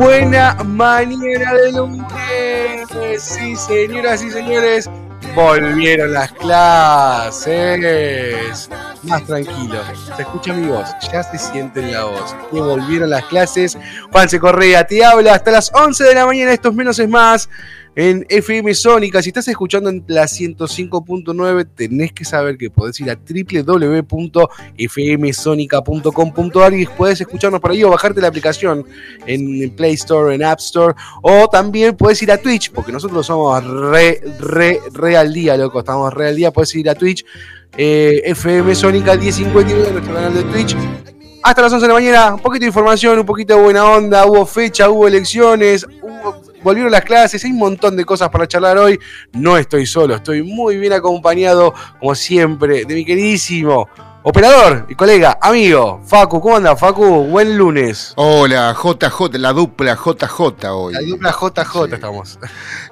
Buena mañana de lunes. Sí, señoras y señores, volvieron las clases. Más tranquilo, se escucha mi voz, ya se siente en la voz. Que volvieron las clases. Juanse Correa te habla hasta las 11 de la mañana. Estos menos es más en FM Sónica. Si estás escuchando en la 105.9, tenés que saber que podés ir a www.fmsonica.com.ar y puedes escucharnos por ahí o bajarte la aplicación en Play Store, en App Store. O también puedes ir a Twitch, porque nosotros somos re al día, loco. Estamos re al día. Puedes ir a Twitch. eh, FM Sónica 1059, nuestro canal de Twitch. Hasta las 11 de la mañana, un poquito de información, un poquito de buena onda, hubo fecha, hubo elecciones, hubo- volvieron las clases, hay un montón de cosas para charlar hoy. No estoy solo, estoy muy bien acompañado, como siempre, de mi queridísimo operador y colega, amigo, Facu. ¿Cómo anda, Facu? Buen lunes. Hola, JJ, la dupla JJ hoy. La dupla JJ Sí. estamos.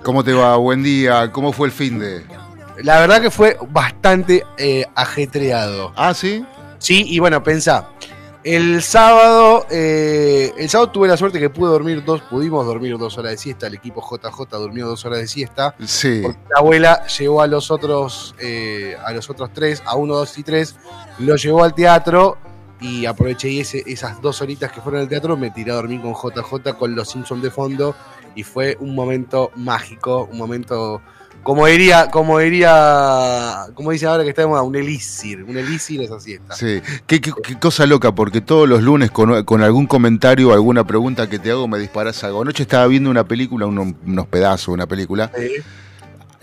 ¿Cómo te va? Buen día. ¿Cómo fue el fin de...? La verdad que fue bastante eh, ajetreado. Ah, ¿sí? Sí, y bueno, pensá. El sábado, eh, el sábado tuve la suerte que pude dormir dos, pudimos dormir dos horas de siesta. El equipo JJ durmió dos horas de siesta. Sí. Porque la abuela llevó a los otros, eh, a los otros tres, a uno, dos y tres, lo llevó al teatro y aproveché y ese, esas dos horitas que fueron al teatro, me tiré a dormir con JJ con los Simpsons de fondo y fue un momento mágico, un momento, como diría, como diría, como dice ahora que estamos, un elixir, un elixir esa siesta. Sí. Qué, qué- qué cosa loca, porque todos los lunes con, con algún comentario alguna pregunta que te hago me disparas algo. Anoche estaba viendo una película, uno- unos pedazos, una película Eh,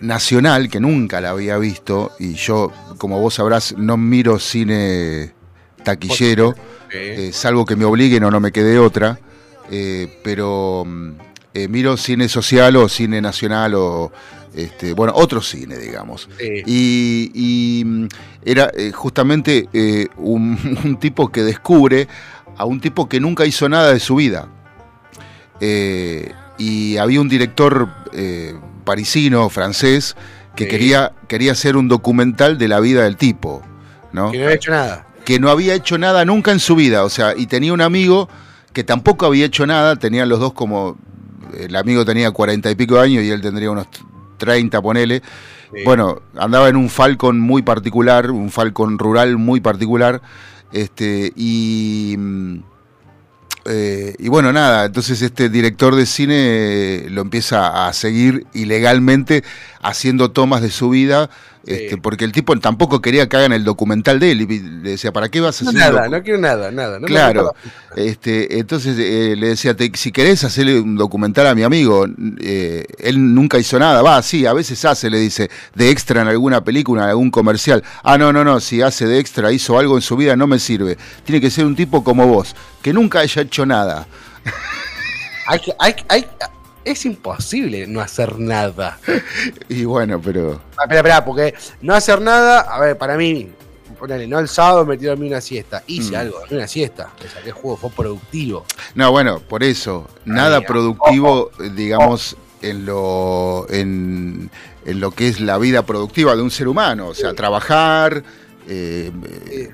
nacional que nunca la había visto y yo, como vos sabrás, no miro cine taquillero. eh, eh, salvo que me obliguen o no me quede otra, eh, pero mm, eh, miro cine social o cine nacional o, este, bueno, otro cine, digamos. Y, y, mm, era eh, justamente eh, un, un tipo que descubre a un tipo que nunca hizo nada de su vida. Eh, y había un director eh, parisino, francés, que Sí. quería, quería hacer un documental de la vida del tipo. ¿no? que no había hecho nada. que no había hecho nada nunca en su vida, o sea, y tenía un amigo que tampoco había hecho nada, tenían los dos como, el amigo tenía cuarenta y pico de años y él tendría unos 30, ponele. Sí. Bueno, andaba en un Falcon muy particular, un Falcon rural muy particular, este, y... mm, eh, y bueno, nada, entonces este director de cine eh, lo empieza a seguir ilegalmente haciendo tomas de su vida Este, porque el tipo tampoco quería que hagan el documental de él y le decía, ¿para qué vas a No, hacer nada, no quiero nada, nada. no claro, este, entonces eh, le decía, "Te- si querés hacerle un documental a mi amigo, eh, él nunca hizo nada, va, sí, a veces hace, le dice, de extra en alguna película, en algún comercial. Ah, no, no, no, si hace de extra, hizo algo en su vida, no me sirve. Tiene que ser un tipo como vos, que nunca haya hecho nada. Hay que- hay- hay- es imposible no hacer nada. Y bueno, pero... Ah, Espera, espera, porque no hacer nada, a ver, para mí, ponele, no el sábado me tiró a mí una siesta. Hice Mm. algo, una siesta. Le saqué juego, fue productivo. No, bueno, por eso, nada productivo, eh, digamos, en lo, en, en lo que es la vida productiva de un ser humano, o sea, trabajar, eh, eh,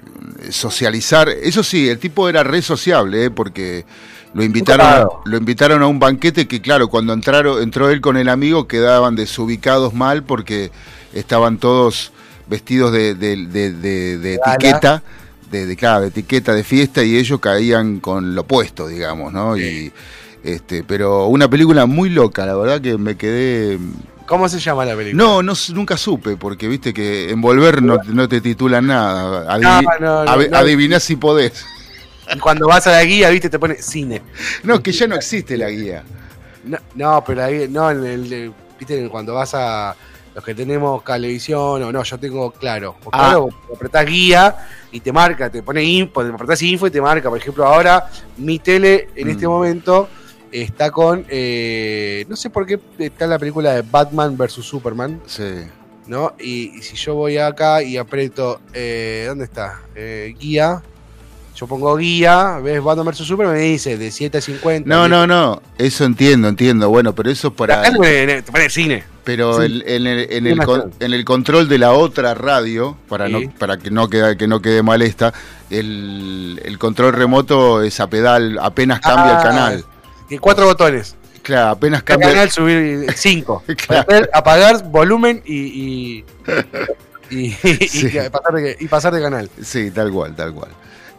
socializar. Eso sí, el tipo era re sociable, eh, porque lo invitaron, lo invitaron a un banquete que, claro, cuando entraron, entró él con el amigo quedaban desubicados mal porque estaban todos vestidos de, de- de- etiqueta. De, de, claro, de etiqueta de fiesta y ellos caían con lo opuesto, digamos, ¿no? Y, este, pero una película muy loca, la verdad que me quedé... ¿Cómo se llama la película? No, no nunca supe, porque viste que en Volver no, no te titulan nada. No, ade- no. Adivinás si podés. Y cuando vas a la guía, viste, te pone cine. No, que ya no existe la guía. No, no, pero ahí, no, en el, viste, cuando vas a los que tenemos televisión, o no, yo tengo claro. Ah. claro, apretás guía y te marca, te pone info, te apretás info y te marca. Por ejemplo, ahora mi tele en este Mm. momento está con, eh, no sé por qué está la película de Batman vs Superman, Sí. ¿no? Y, y si yo voy acá y aprieto, eh, ¿dónde está? Eh, guía. Yo pongo guía, ves Batman vs Superman, me dice de 7 a 50. No, no, no. Eso entiendo, entiendo. Bueno, pero eso es para. Acá te pone cine. Pero Sí. el- en, el, en, el con- en el control de la otra radio, para, Sí. no, para que, no quede, que no quede mal esta, el, el control remoto es a pedal, apenas cambia Ah, el canal. Que cuatro botones. Claro, apenas cambia. canal subir cinco. Claro. Apagar volumen y. y, y, y- Sí. y pasar de, y pasar de canal. Sí, tal cual, tal cual.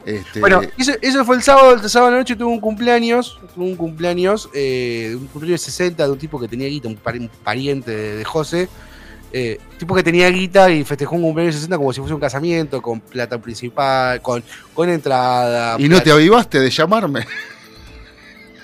Este, Bueno, eso, eso fue el sábado. El sábado a la noche tuve un cumpleaños. Tuve un cumpleaños. eh, un cumpleaños de 60 de un tipo que tenía guita, un, pari- un pariente de, de José. Eh, tipo que tenía guita y festejó un cumpleaños de 60 como si fuese un casamiento, con plata principal, con, con entrada. y no te avivaste de llamarme.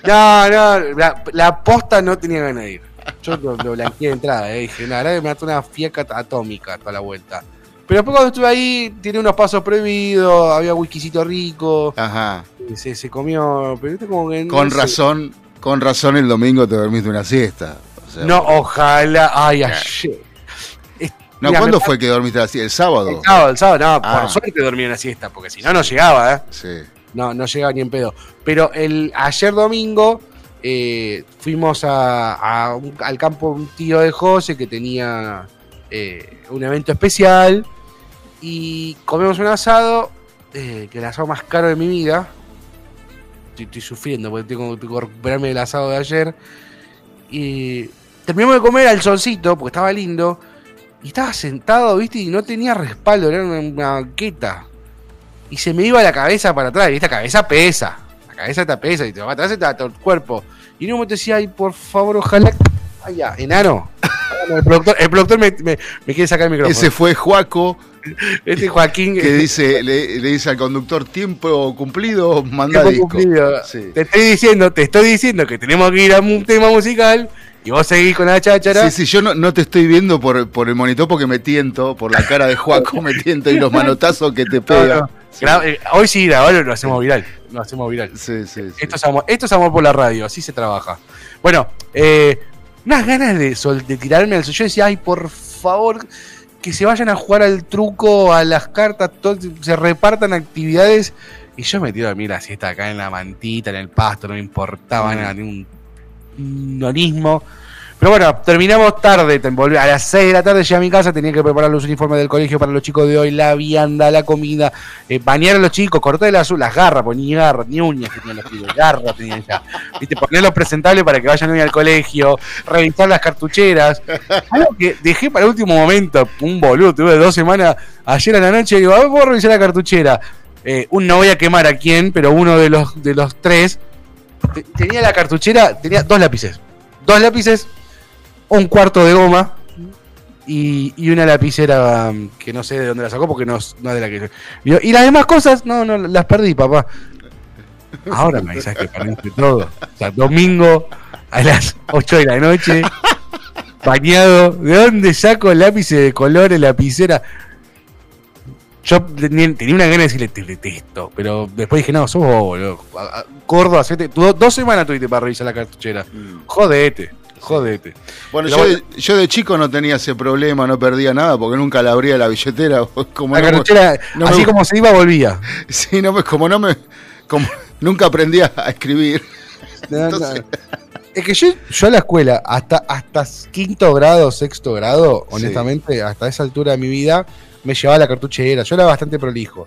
No, no, la, la posta no tenía ganas de ir. Yo lo, lo blanqueé de entrada, eh, dije, la verdad que me mató una fiaca atómica toda la vuelta. Pero después cuando estuve ahí, tiene unos pasos prohibidos, había whiskycito rico, Ajá. se, se comió, pero como que no Con sé. razón, con razón el domingo te dormiste una siesta. O sea, No, ojalá, ay, ayer. Es- No, mira, ¿cuándo fue que dormiste la siesta? ¿El sábado? El sábado, el sábado, no, Ah. por suerte dormí una siesta, porque si no, no llegaba, eh. Sí. No, no llegaba ni en pedo. Pero el ayer domingo eh, fuimos a, a un- al campo un tío de José que tenía eh, un evento especial y comemos un asado, eh, que el asado más caro de mi vida. Estoy, sufriendo porque tengo, tengo que recuperarme del asado de ayer. Y terminamos de comer al solcito porque estaba lindo. Y estaba sentado, viste, y no tenía respaldo, era una, banqueta y se me iba la cabeza para atrás. Y esta cabeza pesa. La cabeza te pesa y te va atrás todo el cuerpo. Y en un decía, ay, por favor, ojalá. Ay, ya, enano. El productor, el productor me, me- me quiere sacar el micrófono. Ese fue Juaco este Joaquín. que dice, le, le dice al conductor tiempo cumplido, manda tiempo disco. cumplido. Sí. Te estoy diciendo, te estoy diciendo que tenemos que ir a un tema musical y vos seguís con la cháchara. Sí, sí, yo no, no te estoy viendo por, por el monitor porque me tiento, por la cara de Juaco me tiento y los manotazos que te No, pegan. no. Gra- eh, Hoy sí grabalo, lo hacemos viral. Lo hacemos viral. Sí, sí, sí. Esto es, amor, esto es amor por la radio, así se trabaja. Bueno, eh, unas ganas de, sol- de tirarme al suelo. Yo decía, ay, por favor, que se vayan a jugar al truco, a las cartas, todo- se repartan actividades. Y yo me tiro a dormir la siesta acá en la mantita, en el pasto, no me importaba nada, ni un, un onismo. Pero bueno, terminamos tarde, a las 6 de la tarde llegué a mi casa, tenía que preparar los uniformes del colegio para los chicos de hoy, la vianda, la comida, eh, bañar a los chicos, cortar las, las garras, pues ni garras, ni uñas que tenían los chicos, garras tenían ya. Viste, ponerlos presentables para que vayan hoy al colegio, revisar las cartucheras. Algo que dejé para el último momento, un boludo, tuve dos semanas ayer a la noche, digo, a ver, puedo revisar la cartuchera. Eh, un, no voy a quemar a quién, pero uno de los, de los tres te- tenía la cartuchera, tenía dos lápices. Dos lápices, un cuarto de goma y, y una lapicera um, que no sé de dónde la sacó porque no, es- no es de la que vio. Y las demás cosas, no, no, las perdí, papá. Ahora me avisas que perdiste todo. O sea, domingo a las 8 de la noche, bañado. ¿De dónde saco lápices de colores, lapicera? Yo tenía una gana de decirle, te detesto. Pero después dije, no, sos. A- a- Gordo, hacete. tú- Dos semanas tuviste para revisar la cartuchera. Jodete, jodete. Bueno, yo. De, yo de chico no tenía ese problema, no perdía nada porque nunca la abría la billetera. Como La no me- cartuchera, me- así como se iba, volvía. Sí, no como no me. Como nunca aprendí a escribir. No. Entonces- Es que yo, yo a la escuela, hasta, hasta quinto grado, sexto grado, honestamente, hasta esa altura de mi vida, me llevaba la cartuchera. Yo era bastante prolijo.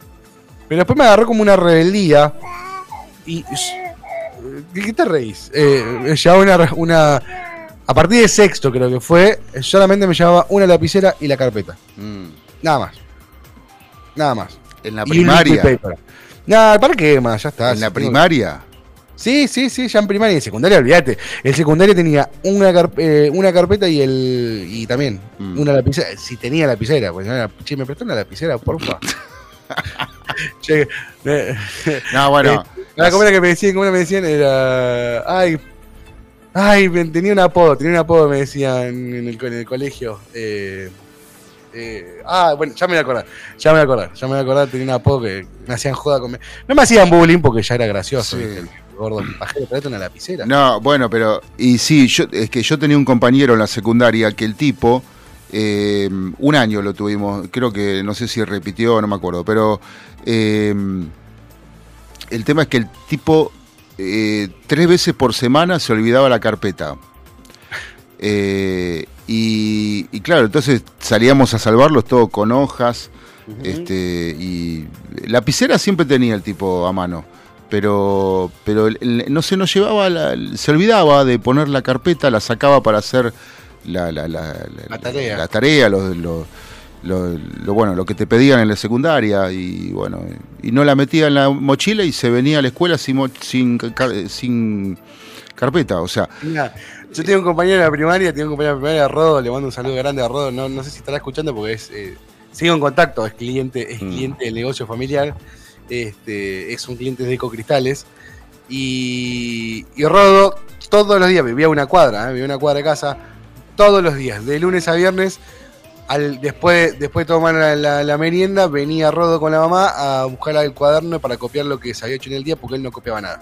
Pero después me agarró como una rebeldía. Y. ¿De qué te reís? Eh, me llevaba una. A partir de sexto, creo que fue, solamente me llevaba una lapicera y la carpeta. Mm. Nada más. Nada más. En la Y primaria. Nada, ¿para qué más? Ya está. En la primaria. Sí, sí, sí, ya en primaria y en secundaria, olvídate. El secundario tenía una, eh, una carpeta y el y también Mm. una lapicera. Si tenía lapicera, pues che, me prestó una lapicera, porfa. che, eh, No, bueno. la ¿cómo era que me decían? ¿Cómo era que me decían? Era. Ay. Ay, tenía un apodo, tenía un apodo, me decían en el, co- en el colegio. Eh, eh, ah, bueno, ya me voy a acordar, ya me voy a acordar, ya me voy a acordar, tenía un apodo que me hacían joda con... No me hacían bullying porque ya era gracioso, Sí. el gordo pajero, pero una lapicera. No, bueno, pero. Y sí, yo, es que yo tenía un compañero en la secundaria que el tipo. eh, un año lo tuvimos, creo que no sé si repitió, no me acuerdo, pero eh, el tema es que el tipo eh, tres veces por semana se olvidaba la carpeta. Eh, y, y claro, entonces salíamos a salvarlos todo con hojas. este, y lapicera siempre tenía el tipo a mano. Pero, pero no se nos llevaba, la- se olvidaba de poner la carpeta, la sacaba para hacer la, la, la- tarea. la tarea, lo, lo- lo- lo- bueno, lo que te pedían en la secundaria y bueno, y no la metía en la mochila y se venía a la escuela sin, sin, sin carpeta, o sea, Mira, yo tengo un compañero de la primaria, tengo un compañero de la primaria, Rodo, le mando un saludo grande a Rodo, no, no sé si estará escuchando porque es, eh, sigo en contacto, es cliente, es Mm. cliente del negocio familiar, este, es un cliente de Ecocristales, y, y Rodo todos los días, vivía una cuadra, eh, vivía una cuadra de casa, todos los días, de lunes a viernes, al, después, después de tomar la, merienda, venía Rodo con la mamá a buscar el cuaderno para copiar lo que se había hecho en el día porque él no copiaba nada.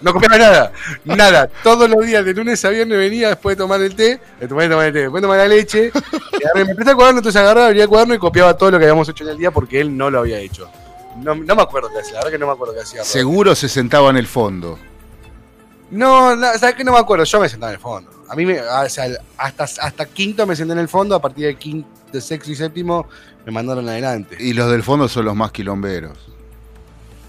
No copiaba nada, nada. Todos los días, de lunes a viernes, venía después de tomar el té, de tomar, el té, después de tomar la leche. me presta el cuaderno, entonces agarraba, abría el cuaderno y copiaba todo lo que habíamos hecho en el día porque él no lo había hecho. No, no me acuerdo qué hacía, la verdad que no me acuerdo qué hacía. Seguro se sentaba en el fondo. No, no, ¿sabes qué? No me acuerdo. Yo me sentaba en el fondo. A mí, me, o sea, hasta, hasta quinto me senté en el fondo. A partir de, quinto, de sexto y séptimo me mandaron adelante. Y los del fondo son los más quilomberos.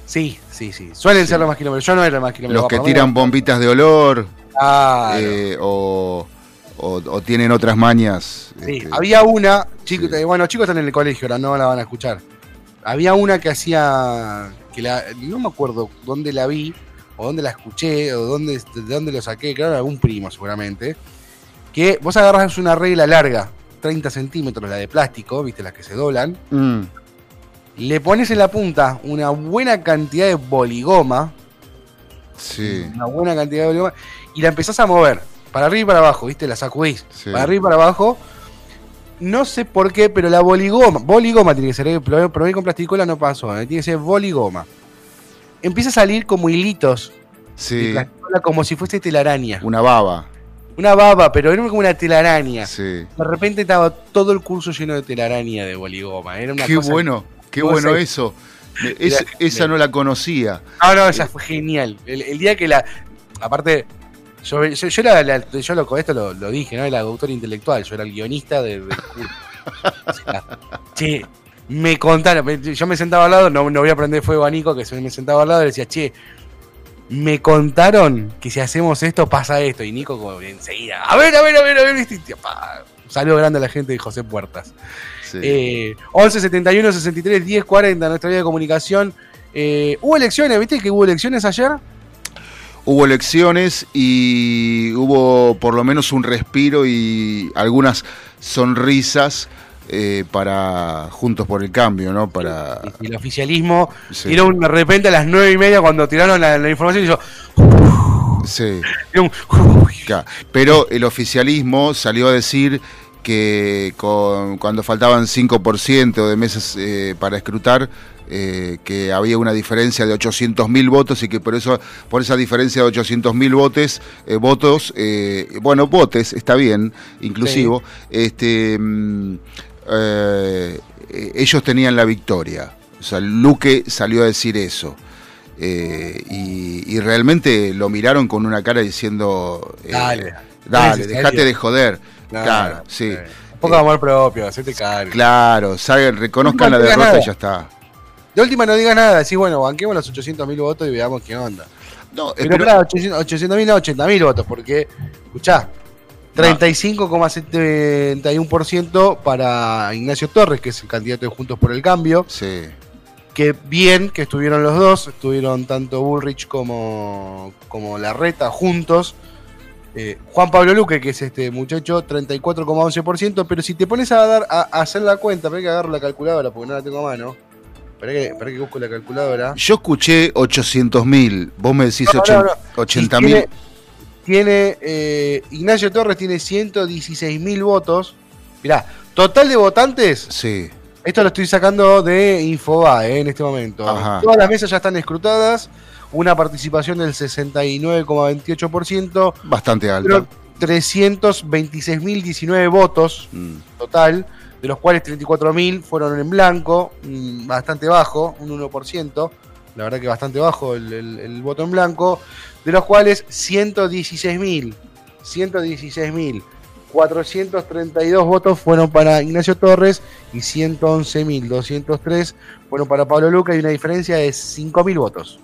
Sí, sí, sí. Suelen ser los más kilómetros. Yo no era el más kilómetros. Los que tiran bombitas de olor Claro. eh, o, o- o tienen otras mañas. Sí, este, había una, Sí. eh, bueno, chicos están en el colegio, ahora no la van a escuchar. Había una que hacía, que la, no me acuerdo dónde la vi, o dónde la escuché, o dónde, de dónde lo saqué, claro, algún primo seguramente, que vos agarras una regla larga, 30 centímetros, la de plástico, viste, las que se doblan, mm, le pones en la punta una buena cantidad de boligoma, sí, una buena cantidad de boligoma, y la empezás a mover, para arriba y para abajo, viste, la sacudís. sí. para arriba y para abajo. No sé por qué, pero la boligoma, boligoma tiene que ser, eh, probé, probé con plasticola no pasó, eh, tiene que ser boligoma. Empieza a salir como hilitos de Sí, como si fuese telaraña. una baba. Una baba, pero era como una telaraña. Sí. De repente estaba todo el curso lleno de telaraña de boligoma. Era una Qué cosa- bueno, qué bueno eso. Me- es- Mira, esa no la conocía. Ah, no, esa fue genial. El, el día que la. Aparte, yo, yo, yo era la- yo lo, esto lo, lo dije, ¿no? Era el autor intelectual, yo era el guionista de- curso. O sea, che, me contaron, yo me sentaba al lado, no, no voy a prender fuego a Nico, que se me sentaba al lado y le decía, che, me contaron que si hacemos esto pasa esto. Y Nico como enseguida, a ver, a ver, a ver, a ver, saludo grande la gente de José Puertas. Sí. Eh, 11 71 63 10 40, nuestra vía de comunicación. Eh, hubo elecciones, ¿viste que hubo elecciones ayer? hubo elecciones y hubo por lo menos un respiro y algunas sonrisas eh, para Juntos por el Cambio, ¿no? Para, Y el oficialismo Sí. tiró un- de repente a las nueve y media cuando tiraron la, la información y hizo, sí, un-. Pero el oficialismo salió a decir que con- cuando faltaban 5% de meses eh, para escrutar, eh, que había una diferencia de 800.000 votos y que por eso por esa diferencia de 800.000 votos, eh, votos eh, bueno, votes, está bien, inclusivo, este, mm, eh, ellos tenían la victoria. O sea, Luque salió a decir eso. Eh, y, y realmente lo miraron con una cara diciendo, eh, Dale. dale, ¿Es dejate de joder. No, claro, no, sí. Un poco de amor propio, hacete cargo. Claro, salgan, reconozcan la No derrota nada. y ya está. De última no digas nada, decís, bueno, banquemos los 800.000 votos y veamos qué onda. No, Pero, pero- claro, 800.000 no 80.000 votos, porque, escuchá, 35,71% para Ignacio Torres, que es el candidato de Juntos por el Cambio. sí, Que bien que estuvieron los dos, estuvieron tanto Bullrich como, como Larreta juntos. Eh, Juan Pablo Luque, que es este muchacho, 34,11%, pero si te pones a dar a, a hacer la cuenta, espera que agarro la calculadora porque no la tengo a mano. Espera que, que busco la calculadora. yo escuché 800 mil, vos me decís No, no, ochen- no. 80 Y tiene, mil. Tiene, eh, Ignacio Torres tiene 116 mil votos. Mirá, total de votantes, Sí, esto lo estoy sacando de Infobae eh, en este momento. Ajá. Todas las mesas ya están escrutadas, una participación del 69,28%, bastante alta. pero 326.019 votos Mm, total, de los cuales 34.000 fueron en blanco, mm, bastante bajo, un 1%, la verdad que bastante bajo el, el- el voto en blanco, de los cuales 116.000, 116.432 votos fueron para Ignacio Torres y 111.203 fueron para Pablo Luca y una diferencia de 5.000 votos.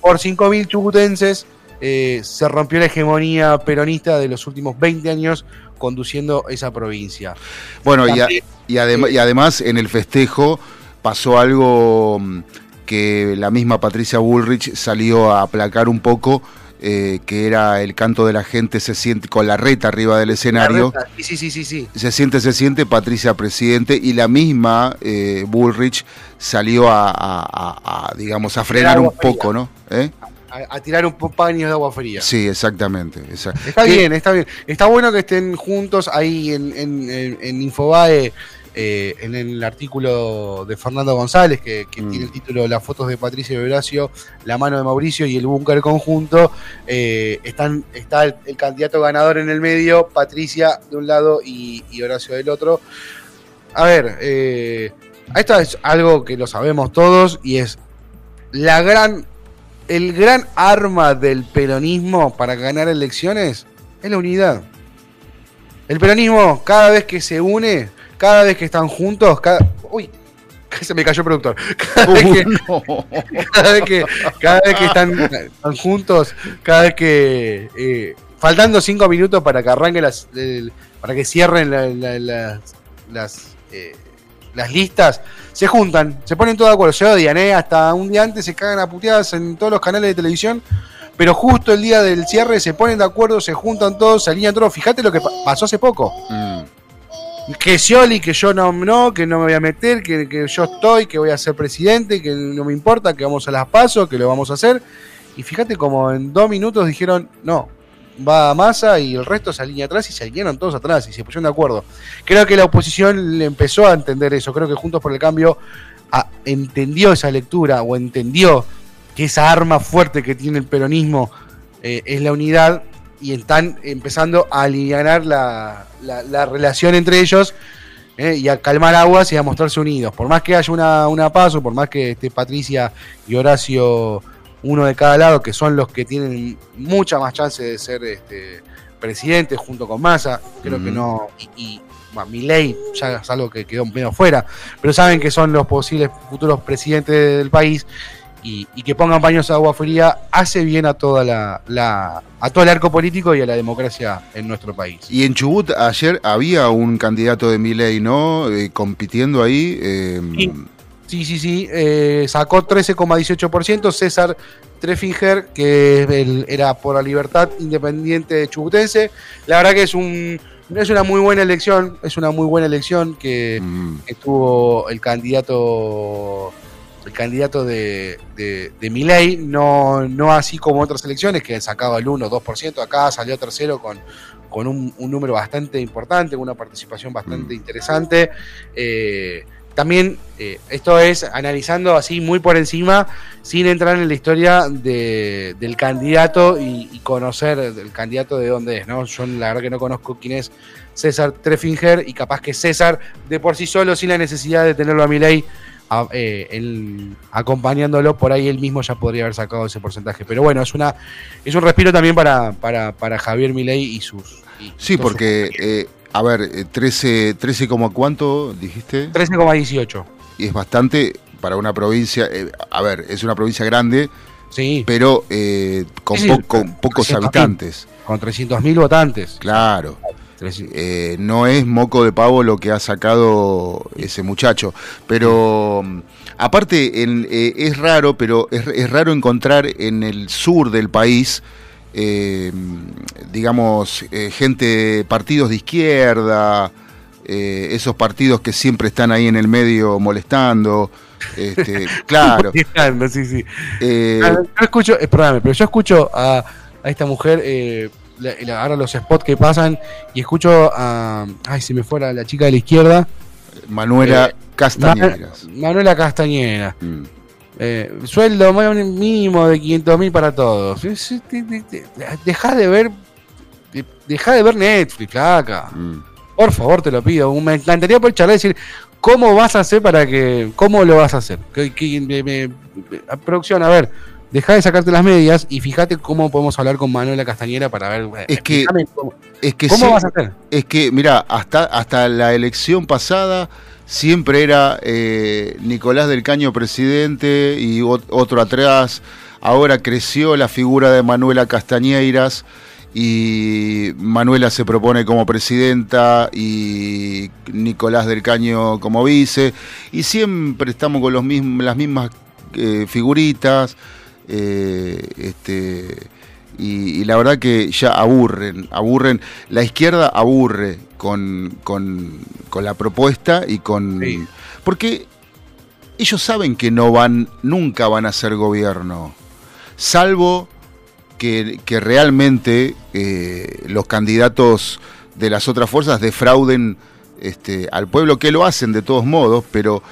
Por 5.000 chubutenses eh, se rompió la hegemonía peronista de los últimos 20 años conduciendo esa provincia. Bueno, y, a- También, y adem- y además en el festejo pasó algo mm, que la misma Patricia Bullrich salió a aplacar un poco, eh, que era el canto de la gente se siente con la reta arriba del escenario. Sí, sí, sí, sí. Se siente, se siente Patricia presidente y la misma eh, Bullrich salió a, a- a- a, digamos, a frenar un poco. ¿no? ¿Eh? A, tirar un paños de agua fría. Sí, exactamente. exact- Está bien, está bien. Está bueno que estén juntos ahí en, en- en- en Infobae, eh, en el artículo de Fernando González, que, que Mm. tiene el título Las fotos de Patricia y Horacio, La mano de Mauricio y el búnker conjunto. eh, están, está el, el candidato ganador en el medio, Patricia de un lado y, y Horacio del otro. A ver, eh, esto es algo que lo sabemos todos y es la gran, el gran arma del peronismo para ganar elecciones es la unidad. El peronismo, cada vez que se une, cada vez que están juntos, cada. Uy, se me cayó el productor. Cada vez que, No. cada vez que, cada vez que están, están juntos, cada vez que. eh, faltando cinco minutos para que arranquen las. el- para que cierren la- la- las. Las, eh, las listas, se juntan, se ponen todos de acuerdo, se odian, ¿eh? hasta un día antes se cagan a puteadas en todos los canales de televisión, pero justo el día del cierre se ponen de acuerdo, se juntan todos, se alinean todos. Fíjate lo que pa- pasó hace poco Mm, que Scioli, que yo no, no, que no me voy a meter, que, que yo estoy, que voy a ser presidente, que no me importa, que vamos a las pasos, que lo vamos a hacer. Y fíjate como en dos minutos dijeron, no, va a masa y el resto se alinea atrás y se alinearon todos atrás y se pusieron de acuerdo. Creo que la oposición le empezó a entender eso, creo que Juntos por el Cambio ah, entendió esa lectura o entendió que esa arma fuerte que tiene el peronismo eh, es la unidad y están empezando a aliviar la, la- la relación entre ellos eh, y a calmar aguas y a mostrarse unidos. Por más que haya una, una paso, por más que esté Patricia y Horacio uno de cada lado, que son los que tienen mucha más chance de ser este, presidentes junto con Massa, creo que no, y, y bueno, Milei ya es algo que quedó medio fuera, pero saben que son los posibles futuros presidentes del país y, y que pongan paños de agua fría hace bien a toda la, la- a todo el arco político y a la democracia en nuestro país. Y en Chubut ayer había un candidato de Milei, ¿no? Eh, compitiendo ahí. eh, Sí. Sí, sí, eh, sacó 13,18%, César Trefinger, que el- era por la libertad independiente chubutense. La verdad que es un es una muy buena elección, es una muy buena elección que, Mm. que tuvo el candidato el candidato de, de, de no, no así como otras elecciones que sacaba el 1 2%, acá salió tercero con, con un, un número bastante importante, una participación bastante Mm. interesante. Eh, también eh, esto es analizando así muy por encima, sin entrar en la historia de- del candidato y, y conocer el candidato de dónde es, ¿no? Yo la verdad que no conozco quién es César Trefinger y capaz que César de por sí solo, sin la necesidad de tenerlo a Milei a- eh, él- acompañándolo, por ahí él mismo ya podría haber sacado ese porcentaje. Pero bueno, es una es un respiro también para, para, para Javier Milei y sus... y Sí, porque, sus- eh, a ver, eh, 13, 13, como cuánto dijiste? 13,18. Y es bastante para una provincia, eh, a ver, es una provincia grande, Sí, pero eh, con, po- con pocos 300.000. habitantes. con 300.000 votantes. Claro. 300. Eh, no es moco de pavo lo que ha sacado ese muchacho. Pero mm, aparte en- eh, es raro, pero es, es raro encontrar en el sur del país, eh, digamos, gente, partidos de izquierda, esos partidos que siempre están ahí en el medio molestando. Este, claro. Molestando, sí, sí. Ah, Yo escucho, perdóname, pero yo escucho a, a esta mujer, ahora los spots que pasan, y escucho a. Ay, se me fue la, la chica de la izquierda. Manuela eh, Castañeras. Ma- Manuela Castañeda. Mm. Eh, sueldo mínimo de 500 mil para todos. Dejá de ver. de- Dejá de ver Netflix, flaca. Mm. Por favor, te lo pido. Me encantaría poder charlar y decir, ¿cómo vas a hacer para que. ¿Cómo lo vas a hacer? Que, que- me- me- me- producción, a ver, deja de sacarte las medias y fíjate cómo podemos hablar con Manuela Castañera para ver. eh, Es que- ¿Cómo, Es que cómo sí- vas a hacer? Es que, mira, hasta, hasta la elección pasada siempre era eh, Nicolás del Caño presidente y ot- otro atrás. Ahora creció la figura de Manuela Castañeiras y Manuela se propone como presidenta y Nicolás del Caño como vice. Y siempre estamos con los mismos, las mismas eh, figuritas. Eh, este, y, y la verdad que ya aburren, aburren. La izquierda aburre con, con, con la propuesta y con. Sí. Porque ellos saben que no van, nunca van a ser gobierno. Salvo que, que realmente eh, los candidatos de las otras fuerzas defrauden este, al pueblo, que lo hacen de todos modos, pero,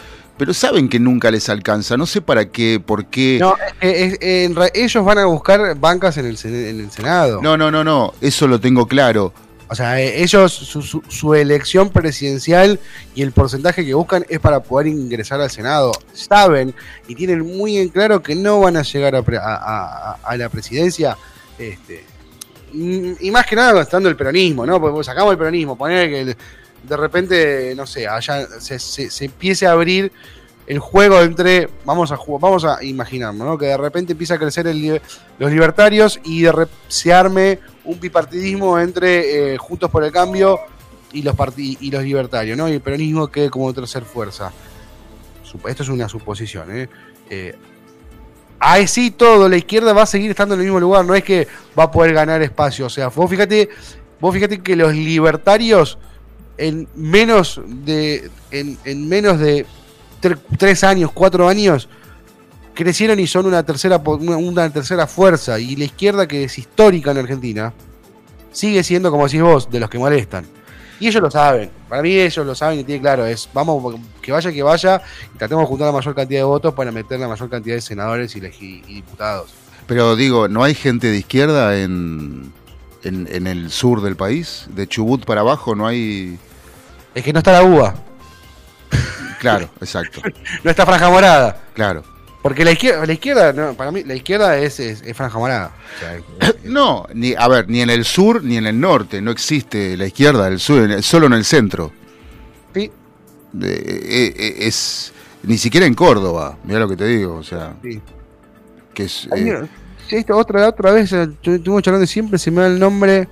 pero saben que nunca les alcanza. No sé para qué, por qué. No, eh, eh, en re- ellos van a buscar bancas en el, en el Senado. No, no, no, no, eso lo tengo claro. O sea, eh, ellos, su, su- su elección presidencial y el porcentaje que buscan es para poder ingresar al Senado. Saben y tienen muy en claro que no van a llegar a, pre- a- a- a la presidencia. Este, y, y más que nada estando el peronismo, ¿no? Porque sacamos el peronismo, poner que el- de repente, no sé, allá se, empiece a abrir el juego entre, vamos a jugar, vamos a imaginarnos, ¿no? Que de repente empieza a crecer los libertarios y de se arme un bipartidismo entre eh, Juntos por el Cambio y los y los libertarios, ¿no? Y el peronismo quede como tercer fuerza. Esto es una suposición, ¿eh? Eh, así todo, la izquierda va a seguir estando en el mismo lugar, no es que va a poder ganar espacio. O sea, vos fíjate, vos fíjate que los libertarios en menos de. en, en menos de tre- tres años, cuatro años, crecieron y son una tercera, una, una tercera fuerza. Y la izquierda, que es histórica en Argentina, sigue siendo, como decís vos, de los que molestan. Y ellos lo saben. Para mí ellos lo saben y tienen claro. Es, vamos, que vaya, que vaya. Y tratemos de juntar la mayor cantidad de votos para meter la mayor cantidad de senadores y, y diputados. Pero digo, ¿no hay gente de izquierda en, en el sur del país? De Chubut para abajo no hay... Es que no está la UBA, Claro, exacto, no está Franja Morada. claro. Porque la izquierda, la izquierda no, para mí, la izquierda es, es, es Franja Morada. O sea, es- es- No, ni, a ver, ni en el sur ni en el norte, no existe la izquierda, el sur, solo en el centro. sí, Eh, eh, eh, es ni siquiera en Córdoba, mira lo que te digo, o sea, sí. que es... Ay, eh, mira, esto otra, otra vez eh, estuvimos charlando siempre se me da el nombre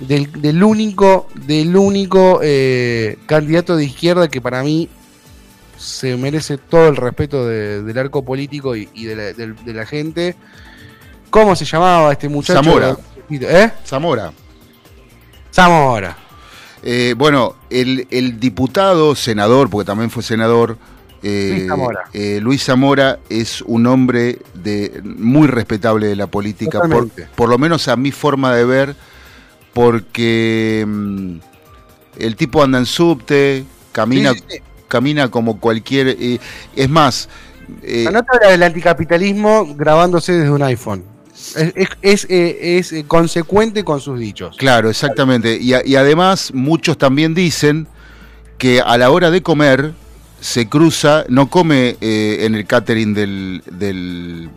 del, del único, del único eh, candidato de izquierda que para mí se merece todo el respeto de- del arco político y, y de, la, del- de la gente. ¿Cómo se llamaba este muchacho? Zamora. ¿Eh? Zamora. Zamora. Eh, bueno, el, el diputado, senador, porque también fue senador, eh, Luis Zamora. eh, Luis Zamora es un hombre de, muy respetable de la política, por, por lo menos a mi forma de ver, porque mm, el tipo anda en subte, camina, Sí, sí, sí. camina como cualquier... eh, es más... eh, La nota del anticapitalismo grabándose desde un iPhone. Es, es- es, eh, es, eh, consecuente con sus dichos. Claro, exactamente. Y, además muchos también dicen que a la hora de comer se cruza, no come eh, en el catering del, del,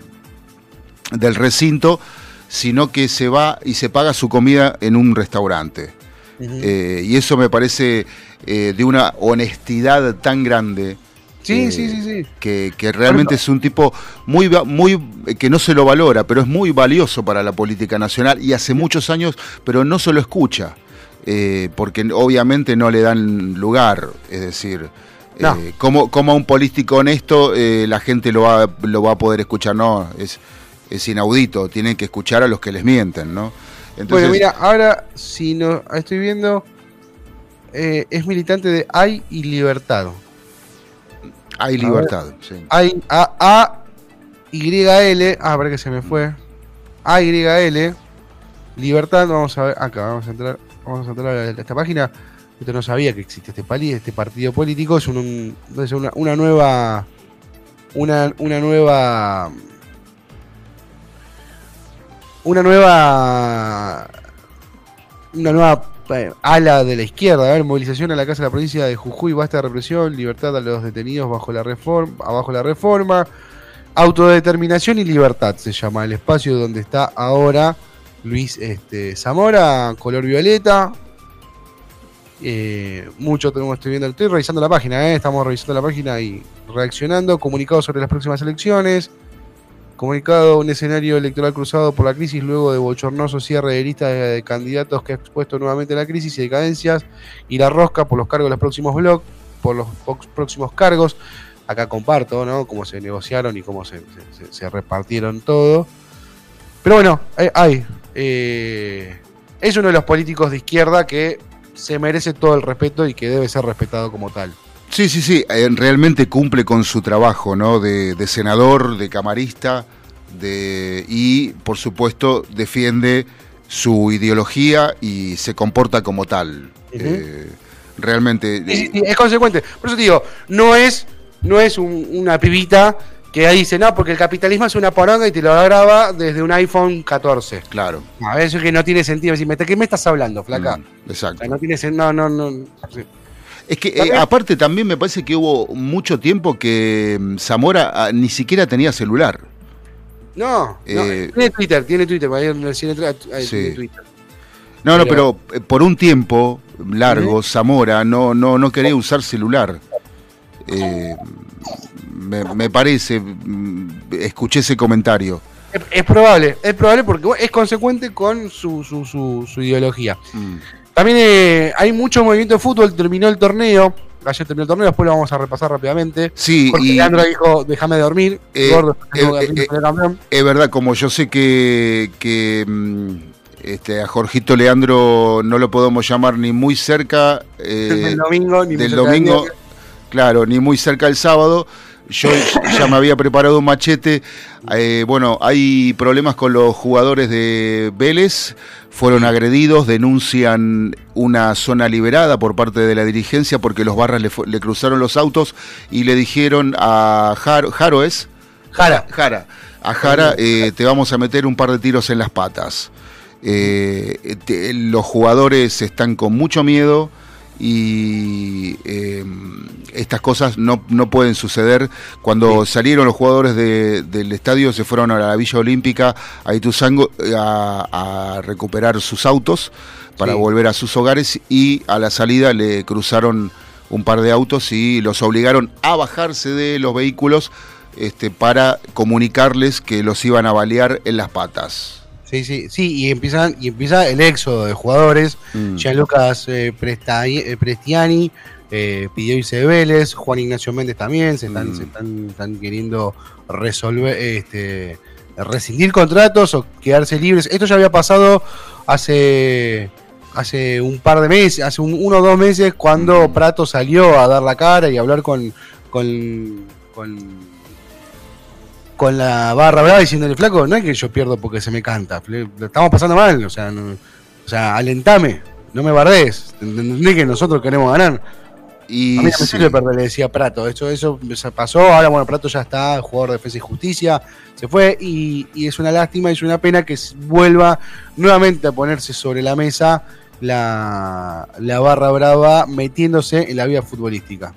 del recinto, sino que se va y se paga su comida en un restaurante. Eh, y eso me parece eh, de una honestidad tan grande. sí, eh, sí, sí, sí. Que, que realmente es un tipo muy, muy que no se lo valora, pero es muy valioso para la política nacional y hace muchos años, pero no se lo escucha, porque obviamente no le dan lugar, es decir, No. como, como a un político honesto la gente lo va, lo va a poder escuchar, no, es, es inaudito, tienen que escuchar a los que les mienten, ¿no? Entonces, bueno, mira, ahora si no estoy viendo, eh, es militante de Hay y Libertad. hay libertad. sí. Hay A, A Y L, ah, para que se me fue. A Y L Libertad, vamos a ver acá, vamos a entrar, vamos a entrar a esta página. Esto no sabía que existe este pali, este partido político, es un, una, una nueva una, una nueva una nueva una nueva eh, ala de la izquierda, a ver, movilización a la casa de la provincia de Jujuy, basta de represión, libertad a los detenidos bajo la reforma, abajo la reforma, autodeterminación y libertad se llama el espacio donde está ahora Luis este, Zamora, color violeta. Eh, mucho tenemos, estoy viendo, estoy revisando la página, eh, estamos revisando la página y reaccionando, comunicado sobre las próximas elecciones. Comunicado un escenario electoral cruzado por la crisis luego de bochornoso cierre de lista de, candidatos que ha expuesto nuevamente la crisis y decadencias y la rosca por los cargos de los próximos blogs, por los próximos cargos. Acá comparto, ¿no? Cómo se negociaron y cómo se, repartieron todo. Pero bueno, hay. hay, eh, es uno de los políticos de izquierda que se merece todo el respeto y que debe ser respetado como tal. Sí, sí, sí, eh, realmente cumple con su trabajo, ¿no? De, de senador, de camarista, de, y por supuesto defiende su ideología y se comporta como tal. Eh, realmente. Sí, sí, sí, es consecuente. Por eso te digo, no es, no es un- una pibita que ahí dice, no, porque el capitalismo es una poronga y te lo graba desde un iPhone 14. Claro. A veces que no tiene sentido. Decirme, ¿de qué me estás hablando, flaca? Mm, O exacto. sea, no tiene sentido. No, no, no. sí. Es que eh, aparte también me parece que hubo mucho tiempo que mm, Zamora ah, ni siquiera tenía celular. No, no, Eh, tiene Twitter, tiene Twitter. ahí recién entré, Sí. tiene Twitter. No, no, Pero- pero eh, por un tiempo largo, Zamora no, no, no quería usar celular. Eh, me, me parece, mm, escuché ese comentario. Es, es probable, es probable porque es consecuente con su, su, su, su ideología. Mm. También eh, hay mucho movimiento de fútbol, terminó el torneo. Ayer terminó el torneo, después lo vamos a repasar rápidamente. Sí, Porque y Leandro dijo, déjame dormir, Eh, gordo, eh, eh, dormir, eh, es verdad, como yo sé que, que mm, este, a Jorgito Leandro no lo podemos llamar ni muy cerca eh, del domingo, ni del domingo, claro, ni muy cerca del sábado. Yo ya me había preparado un machete. Eh, bueno, hay problemas con los jugadores de Vélez. Fueron agredidos, denuncian una zona liberada por parte de la dirigencia porque los barras le, cruzaron los autos y le dijeron a Jaro, Jaro es, Jara. Jara, a Jara eh, te vamos a meter un par de tiros en las patas. Eh, te- los jugadores están con mucho miedo y eh, estas cosas no, no pueden suceder. Cuando salieron los jugadores de- del estadio se fueron a la Villa Olímpica a Ituzango a, a recuperar sus autos para Sí. volver a sus hogares y a la salida le cruzaron un par de autos y los obligaron a bajarse de los vehículos este, para comunicarles que los iban a balear en las patas. Sí, sí, sí, y empiezan, y empieza el éxodo de jugadores. Mm. Gianlucas eh, eh, Prestiani eh, pidió irse de Vélez, Juan Ignacio Méndez también, se están, Mm. se están, están queriendo resolver, este, rescindir contratos o quedarse libres. Esto ya había pasado hace hace un par de meses, hace un- uno o dos meses, cuando Prato salió a dar la cara y a hablar con, con, con, con la barra brava diciéndole, flaco, no es que yo pierdo porque se me canta, lo estamos pasando mal, o sea, no- o sea, alentame, no me bardes, entendés que nosotros queremos ganar. Y A mí no me sirve perder, le decía Prato. Eso, eso pasó. Ahora, bueno, Prato ya está, jugador de defensa y justicia. Se fue y, y es una lástima es una pena que vuelva nuevamente a ponerse sobre la mesa la, la barra brava metiéndose en la vida futbolística.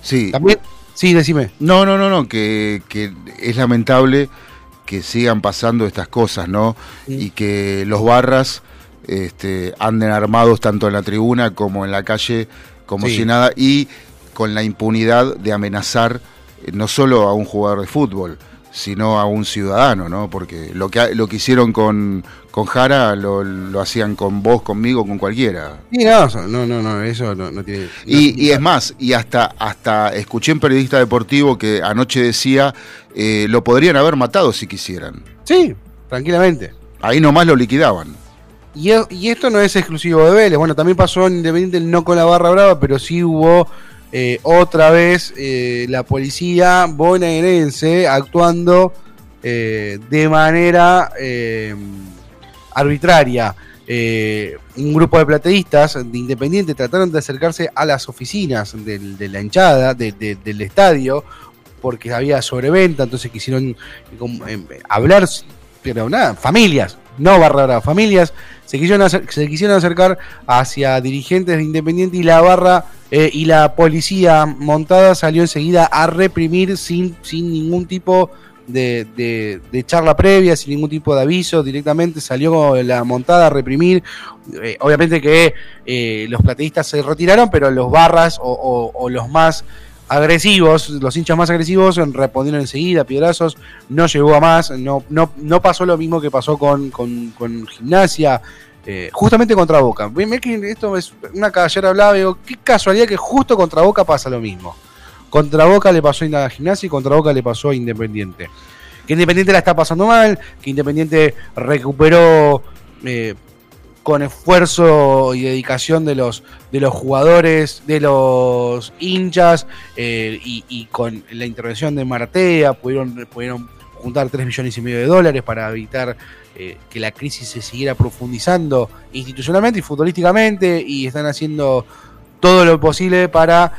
Sí. También, sí, decime. No, no, no, no, que, que es lamentable que sigan pasando estas cosas, ¿no? Sí. Y que los barras este, anden armados tanto en la tribuna como en la calle, como Sí. si nada, y con la impunidad de amenazar eh, no solo a un jugador de fútbol, sino a un ciudadano, ¿no? Porque lo que, lo que hicieron con, con Jara lo, lo hacían con vos, conmigo, con cualquiera. Sí, no, no, no, no, eso no, no tiene. Y, no- y es más, y hasta, hasta escuché un periodista deportivo que anoche decía, eh, lo podrían haber matado si quisieran. Sí, tranquilamente. Ahí nomás lo liquidaban. Y, y esto no es exclusivo de Vélez. Bueno, también pasó en Independiente no con la barra brava, pero sí hubo eh, otra vez eh, la policía bonaerense actuando de manera arbitraria. Eh, un grupo de plateístas de Independiente trataron de acercarse a las oficinas del- de la hinchada, de- de- del estadio, porque había sobreventa, entonces quisieron eh, eh, hablar, pero nada, familias, no barra brava, familias se quisieron, se quisieron acercar hacia dirigentes de Independiente y la barra eh, y la policía montada salió enseguida a reprimir sin, sin ningún tipo de, de- de charla previa, sin ningún tipo de aviso, directamente salió la montada a reprimir. Eh, obviamente que eh, los plateístas se retiraron, pero los barras o, o- los más agresivos, los hinchas más agresivos respondieron enseguida, piedrazos, no llegó a más, no, no, no pasó lo mismo que pasó con, con, con gimnasia, eh, justamente contra Boca. Esto es una caballera hablaba digo, qué casualidad que justo contra Boca pasa lo mismo. Contra Boca le pasó a Gimnasia y contra Boca le pasó a Independiente. Que Independiente la está pasando mal, que Independiente recuperó eh, con esfuerzo y dedicación de los, de los jugadores, de los hinchas eh, y, con la intervención de Martea pudieron, pudieron juntar 3 millones y medio de dólares para evitar eh, que la crisis se siguiera profundizando institucionalmente y futbolísticamente y están haciendo todo lo posible para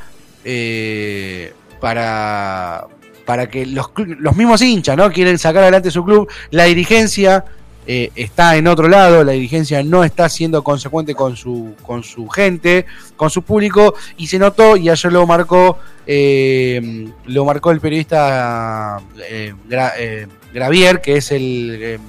eh, para para que los, los mismos hinchas no quieren sacar adelante su club. La dirigencia eh, está en otro lado la dirigencia no está siendo consecuente con su con su gente con su público y se notó y ayer lo marcó eh, lo marcó el periodista eh, eh, Gravier que es el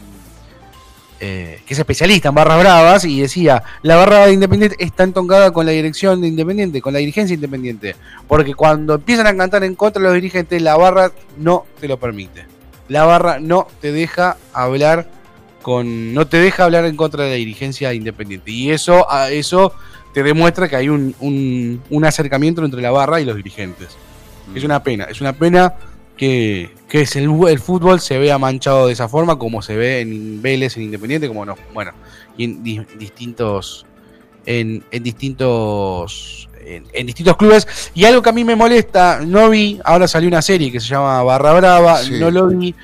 eh, que es especialista en barras bravas, y decía, la barra de Independiente está entoncada con la dirección de Independiente, con la dirigencia Independiente, porque cuando empiezan a cantar en contra de los dirigentes, la barra no te lo permite. La barra no te deja hablar con, no te deja hablar en contra de la dirigencia Independiente, y eso, a eso te demuestra que hay un, un, un acercamiento entre la barra y los dirigentes. Es una pena, es una pena que, que es el, el fútbol se vea manchado de esa forma, como se ve en Vélez, en Independiente, como no, bueno, y en di- distintos, en, en distintos, en, en distintos clubes. Y algo que a mí me molesta, no vi, ahora salió una serie que se llama Barra Brava, Sí. no lo vi,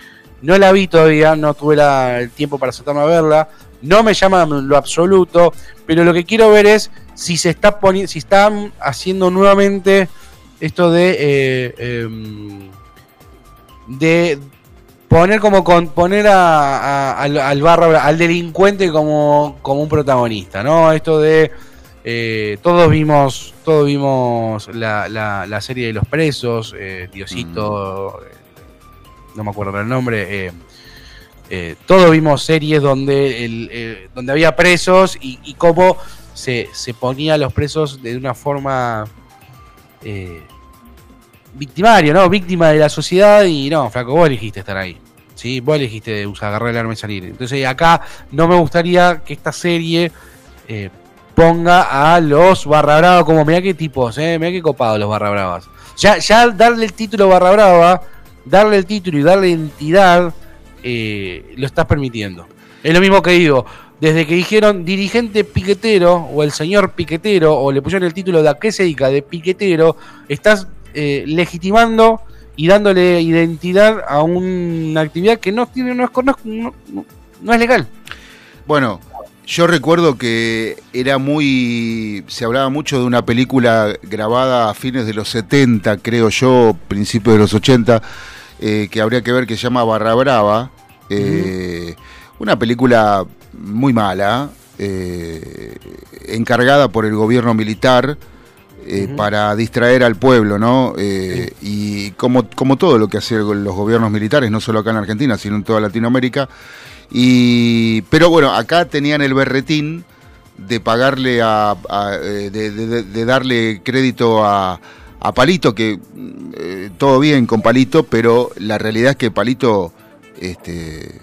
no la vi todavía, no tuve la- el tiempo para sentarme a verla. No me llama lo absoluto, pero lo que quiero ver es si se está poni- si están haciendo nuevamente esto de eh, em, de poner como con poner a, a- al, al barra al delincuente como, como un protagonista, ¿no? Esto de eh, todos vimos todos vimos la, la- la serie de los presos, eh, Diosito, eh, no me acuerdo el nombre, eh, eh, todos vimos series donde el, eh, donde había presos y, y cómo se, se ponía a los presos de una forma eh, victimario, ¿no? Víctima de la sociedad y no, flaco, vos elegiste estar ahí. ¿sí? Vos elegiste usar, agarrar el arma y salir. Entonces acá no me gustaría que esta serie eh, ponga a los barra brava como, mirá qué tipos, ¿eh? mirá qué copados los barra bravas. Ya, ya darle el título barra brava, darle el título y darle identidad eh, lo estás permitiendo. Es lo mismo que digo, desde que dijeron dirigente piquetero o el señor piquetero o le pusieron el título de a qué se dedica de piquetero, estás eh, legitimando y dándole identidad a una actividad que no tiene no es, no, no- es legal. Bueno, yo recuerdo que era muy. Se hablaba mucho de una película grabada a fines de los 70, creo yo, principios de los 80, eh, que habría que ver que se llama Barra Brava. eh, Una película muy mala, eh, encargada por el gobierno militar. Eh, para distraer al pueblo, ¿no? Eh, Y como, como todo lo que hacen los gobiernos militares, no solo acá en Argentina, sino en toda Latinoamérica, y, pero bueno, acá tenían el berretín de pagarle a, a, eh, de, de- de darle crédito a, a Palito, que mm, eh, todo bien con Palito, pero la realidad es que Palito este,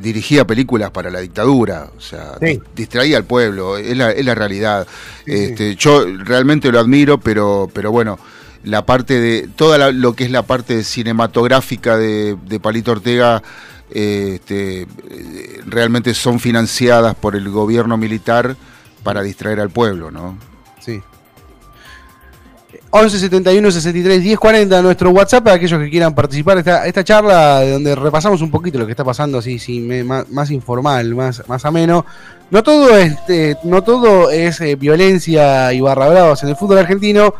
dirigía películas para la dictadura, o sea, Sí. distraía al pueblo, es la, es la realidad. Este, yo realmente lo admiro, pero, pero bueno, la parte de, toda la- lo que es la parte cinematográfica de, de Palito Ortega, este, realmente son financiadas por el gobierno militar para distraer al pueblo, ¿no? Sí. 11 71 63 10 40 nuestro WhatsApp para aquellos que quieran participar esta, esta charla de donde repasamos un poquito lo que está pasando así, sí, más, más informal, más, más ameno. No todo es, eh, no todo es eh, violencia y barra bravas en el fútbol argentino.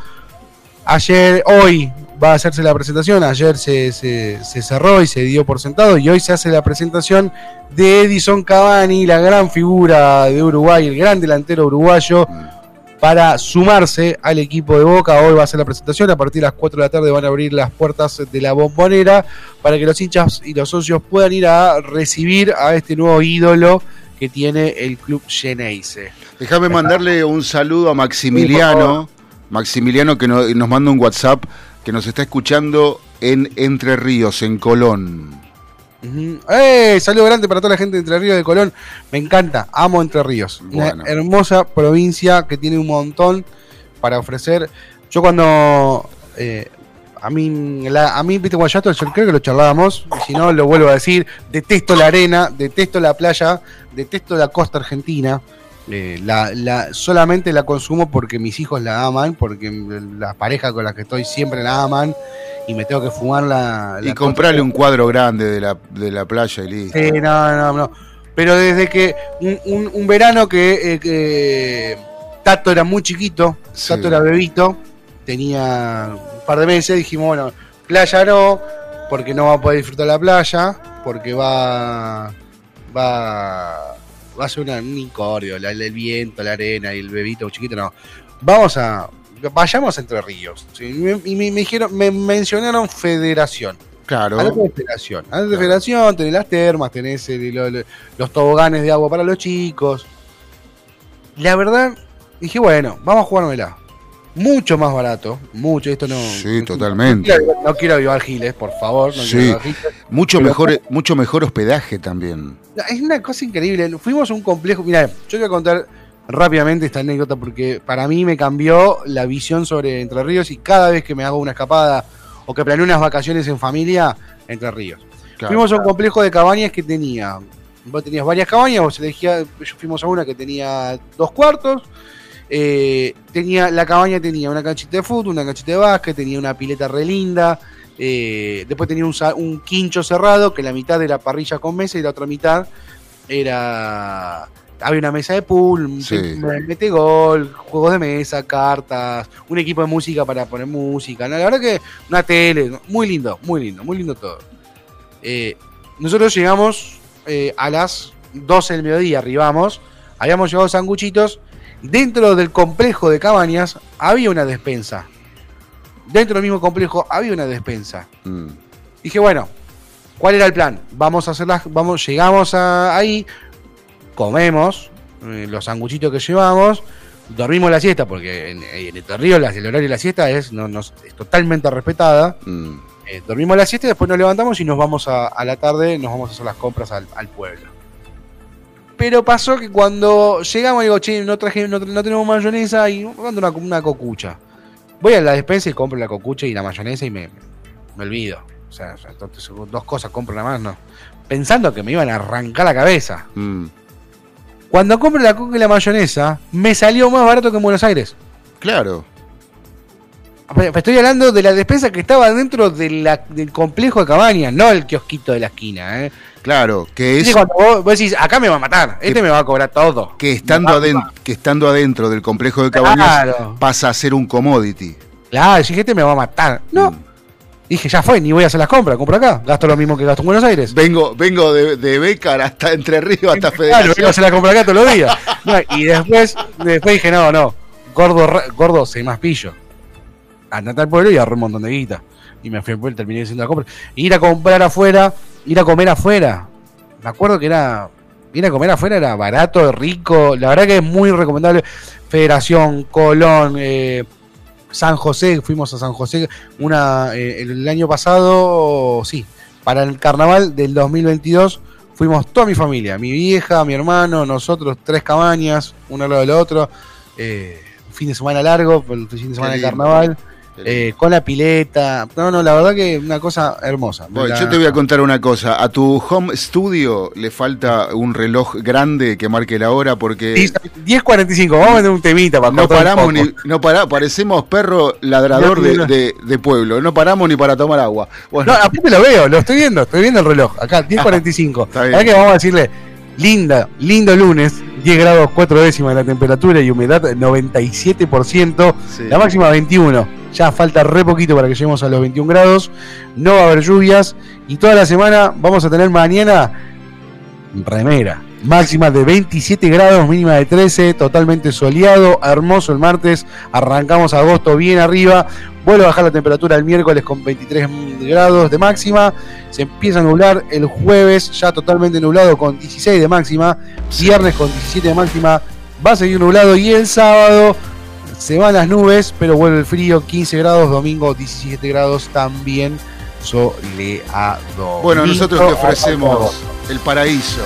Ayer, hoy va a hacerse la presentación, ayer se, se- se cerró y se dio por sentado y hoy se hace la presentación de Edison Cavani, la gran figura de Uruguay, el gran delantero uruguayo para sumarse al equipo de Boca. Hoy va a ser la presentación. A partir de las 4 de la tarde van a abrir las puertas de la bombonera para que los hinchas y los socios puedan ir a recibir a este nuevo ídolo que tiene el club Geneise. Déjame mandarle un saludo a Maximiliano, Maximiliano que no- nos manda un WhatsApp que nos está escuchando en Entre Ríos, en Colón. Ujú. ¡Eh! Saludo grande para toda la gente de Entre Ríos de Colón. Me encanta, amo Entre Ríos. Bueno. Una hermosa provincia que tiene un montón para ofrecer. Yo cuando eh, a mí, la- a mí, viste, cuando ya esto, yo creo que lo charlábamos, y si no lo vuelvo a decir, detesto la arena, detesto la playa, detesto la costa argentina. Eh, la, la- solamente la consumo porque mis hijos la aman, porque las parejas con las que estoy siempre la aman y me tengo que fumar la. Y comprarle un cuadro grande de la, de la playa y listo. Sí, no, no, no. Pero desde que un, un- un verano que, eh, que Tato era muy chiquito, Sí. Tato era bebito, tenía un par de meses, dijimos, bueno, playa no, porque no va a poder disfrutar la playa, porque va va va a ser un incordio, el viento, la arena y el bebito chiquito, no. Vamos a vayamos a Entre Ríos. ¿sí? Y me, y me- me dijeron, me mencionaron federación. Claro. Andate de federación. Andate de federación, tenés las termas, tenés el- los toboganes de agua para los chicos. La verdad, dije, bueno, vamos a jugármela. Mucho más barato, mucho, esto no... Sí, totalmente. No quiero, no quiero avivar Giles, por favor. No Sí. quiero Giles. Mucho mejor, mucho mejor hospedaje también. Es una cosa increíble. Fuimos a un complejo. Mira, yo te voy a contar rápidamente esta anécdota porque para mí me cambió la visión sobre Entre Ríos y cada vez que me hago una escapada o que planeo unas vacaciones en familia, Entre Ríos. Claro. Fuimos a un complejo de cabañas que tenía. Vos tenías varias cabañas, vos elegías. Fuimos a una que tenía dos cuartos. eh, tenía, la cabaña tenía una canchita de fútbol, una canchita de básquet, tenía una pileta re linda. eh, después tenía un, un quincho cerrado, que la mitad era parrilla con mesa y la otra mitad era. Había una mesa de pool, Sí. me- mete gol, juegos de mesa, cartas, un equipo de música para poner música. La verdad que una tele, muy lindo, muy lindo, muy lindo todo. Eh, nosotros llegamos eh, a las 12 del mediodía, arribamos, habíamos llevado sanguchitos. Dentro del complejo de cabañas había una despensa. Dentro del mismo complejo había una despensa. Mm. Dije, bueno, ¿cuál era el plan? Vamos a hacer las, vamos, llegamos a- ahí, comemos eh, los sanguchitos que llevamos, dormimos la siesta, porque en, en Ríos las- el horario de la siesta es, no, no- es totalmente respetada. Mm. Eh, dormimos la siesta y después nos levantamos y nos vamos a, a la tarde, nos vamos a hacer las compras al, al pueblo. Pero pasó que cuando llegamos, digo, che, no, traje, no, no tenemos mayonesa y mando una, una cocucha. Voy a la despensa y compro la cocucha y la mayonesa y me, me olvido. O sea, dos cosas compro nada más, no. Pensando que me iban a arrancar la cabeza. Mm, Cuando compré la coca y la mayonesa, me salió más barato que en Buenos Aires. claro. Pero Estoy hablando de la despensa que estaba dentro de la- del complejo de Cabañas, no el kiosquito de la esquina. ¿eh? Claro, que es Viste cuando vos, vos decís, acá me va a matar, este me va a cobrar todo. que estando, adentro, que estando adentro del complejo de cabañas Claro. pasa a ser un commodity. Claro, dije, este me va a matar. No, Mm. Dije, ya fue, ni voy a hacer las compras, compro acá. Gasto lo mismo que gasto en Buenos Aires. Vengo, vengo de, de Becar hasta Entre Ríos, hasta Claro, Federación. vengo a hacer la compra acá todos los días. No, y después, después dije, no, no, gordo, gordo, se más pillo. Andate al pueblo y agarré un montón de guita. Y me fui al pueblo y terminé haciendo la compra. Ir a comprar afuera, ir a comer afuera. Me acuerdo que era. Ir a comer afuera era barato, rico. La verdad que es muy recomendable. Federación, Colón, eh, San José, fuimos a San José una eh, el, año pasado, sí, para el carnaval del 2022 fuimos toda mi familia, mi vieja, mi hermano, nosotros, tres cabañas, uno al lado del otro, eh, un fin de semana largo, el fin de semana de carnaval, eh, con la pileta, no, no, la verdad que una cosa hermosa. Bueno, La- yo te voy a contar una cosa. A tu home studio le falta un reloj grande que marque la hora porque 10.45, vamos a meter un temita para no paramos ni no para, parecemos perro ladrador de, de- de pueblo. No paramos ni para tomar agua. Bueno, No, aparte lo veo, lo estoy viendo, estoy viendo el reloj, acá, 10.45. Está bien. Ahora que vamos a decirle, linda, lindo lunes, 10 grados 4 décimas la temperatura y humedad 97%, sí. la máxima 21. Ya falta re poquito para que lleguemos a los 21 grados, no va a haber lluvias y toda la semana vamos a tener mañana remera. Máxima de 27 grados, mínima de 13, totalmente soleado, hermoso el martes, arrancamos agosto bien arriba, vuelve a bajar la temperatura el miércoles con 23 grados de máxima, se empieza a nublar el jueves ya totalmente nublado con 16 de máxima, viernes con 17 de máxima, va a seguir nublado y el sábado se van las nubes, pero vuelve el frío, 15 grados, domingo 17 grados también soleado. Bueno, nosotros te ofrecemos el paraíso.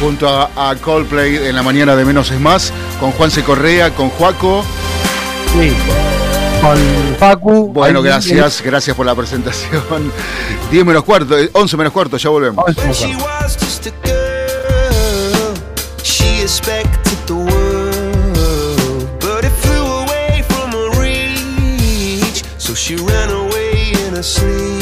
Junto a, a Coldplay en la mañana de Menos es Más, con Juanse Correa, con Juaco. Sí. Con Facu. Bueno, ahí gracias, gracias por la presentación. 10 menos cuarto, eh, 11 menos cuarto, ya volvemos. She ran away in her sleep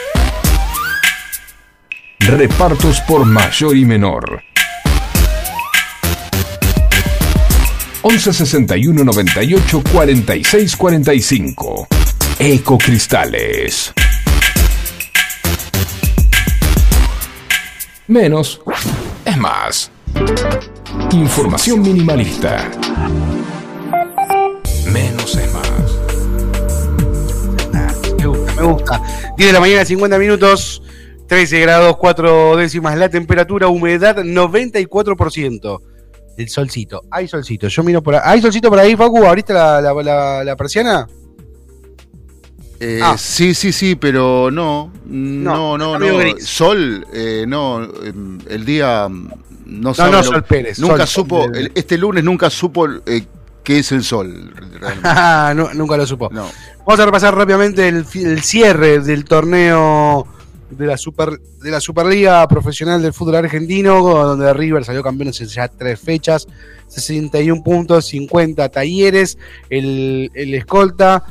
Repartos por mayor y menor. 11 61 98 46 45. Ecocristales. Menos es más. Información minimalista. Menos es más. Me gusta, me gusta. 10 de la mañana, 50 minutos, 13 grados, 4 décimas la temperatura, humedad 94%. El solcito, hay solcito. Yo miro por ahí. ¿Hay solcito por ahí, Facu? ¿Abriste la, la, la- la persiana? Eh, Ah. Sí, sí, sí, pero no. No, no, no. Sol, eh, no. eh, El día mm, no sabe. no, Sol Pérez, Nunca Sol- supo. el- este lunes nunca supo eh, qué es el sol. no, nunca lo supo. No. Vamos a repasar rápidamente el cierre del torneo de la Super de la Superliga Profesional del Fútbol Argentino, donde River salió campeón en ya tres fechas, 61 puntos, 50 talleres, el, el escolta.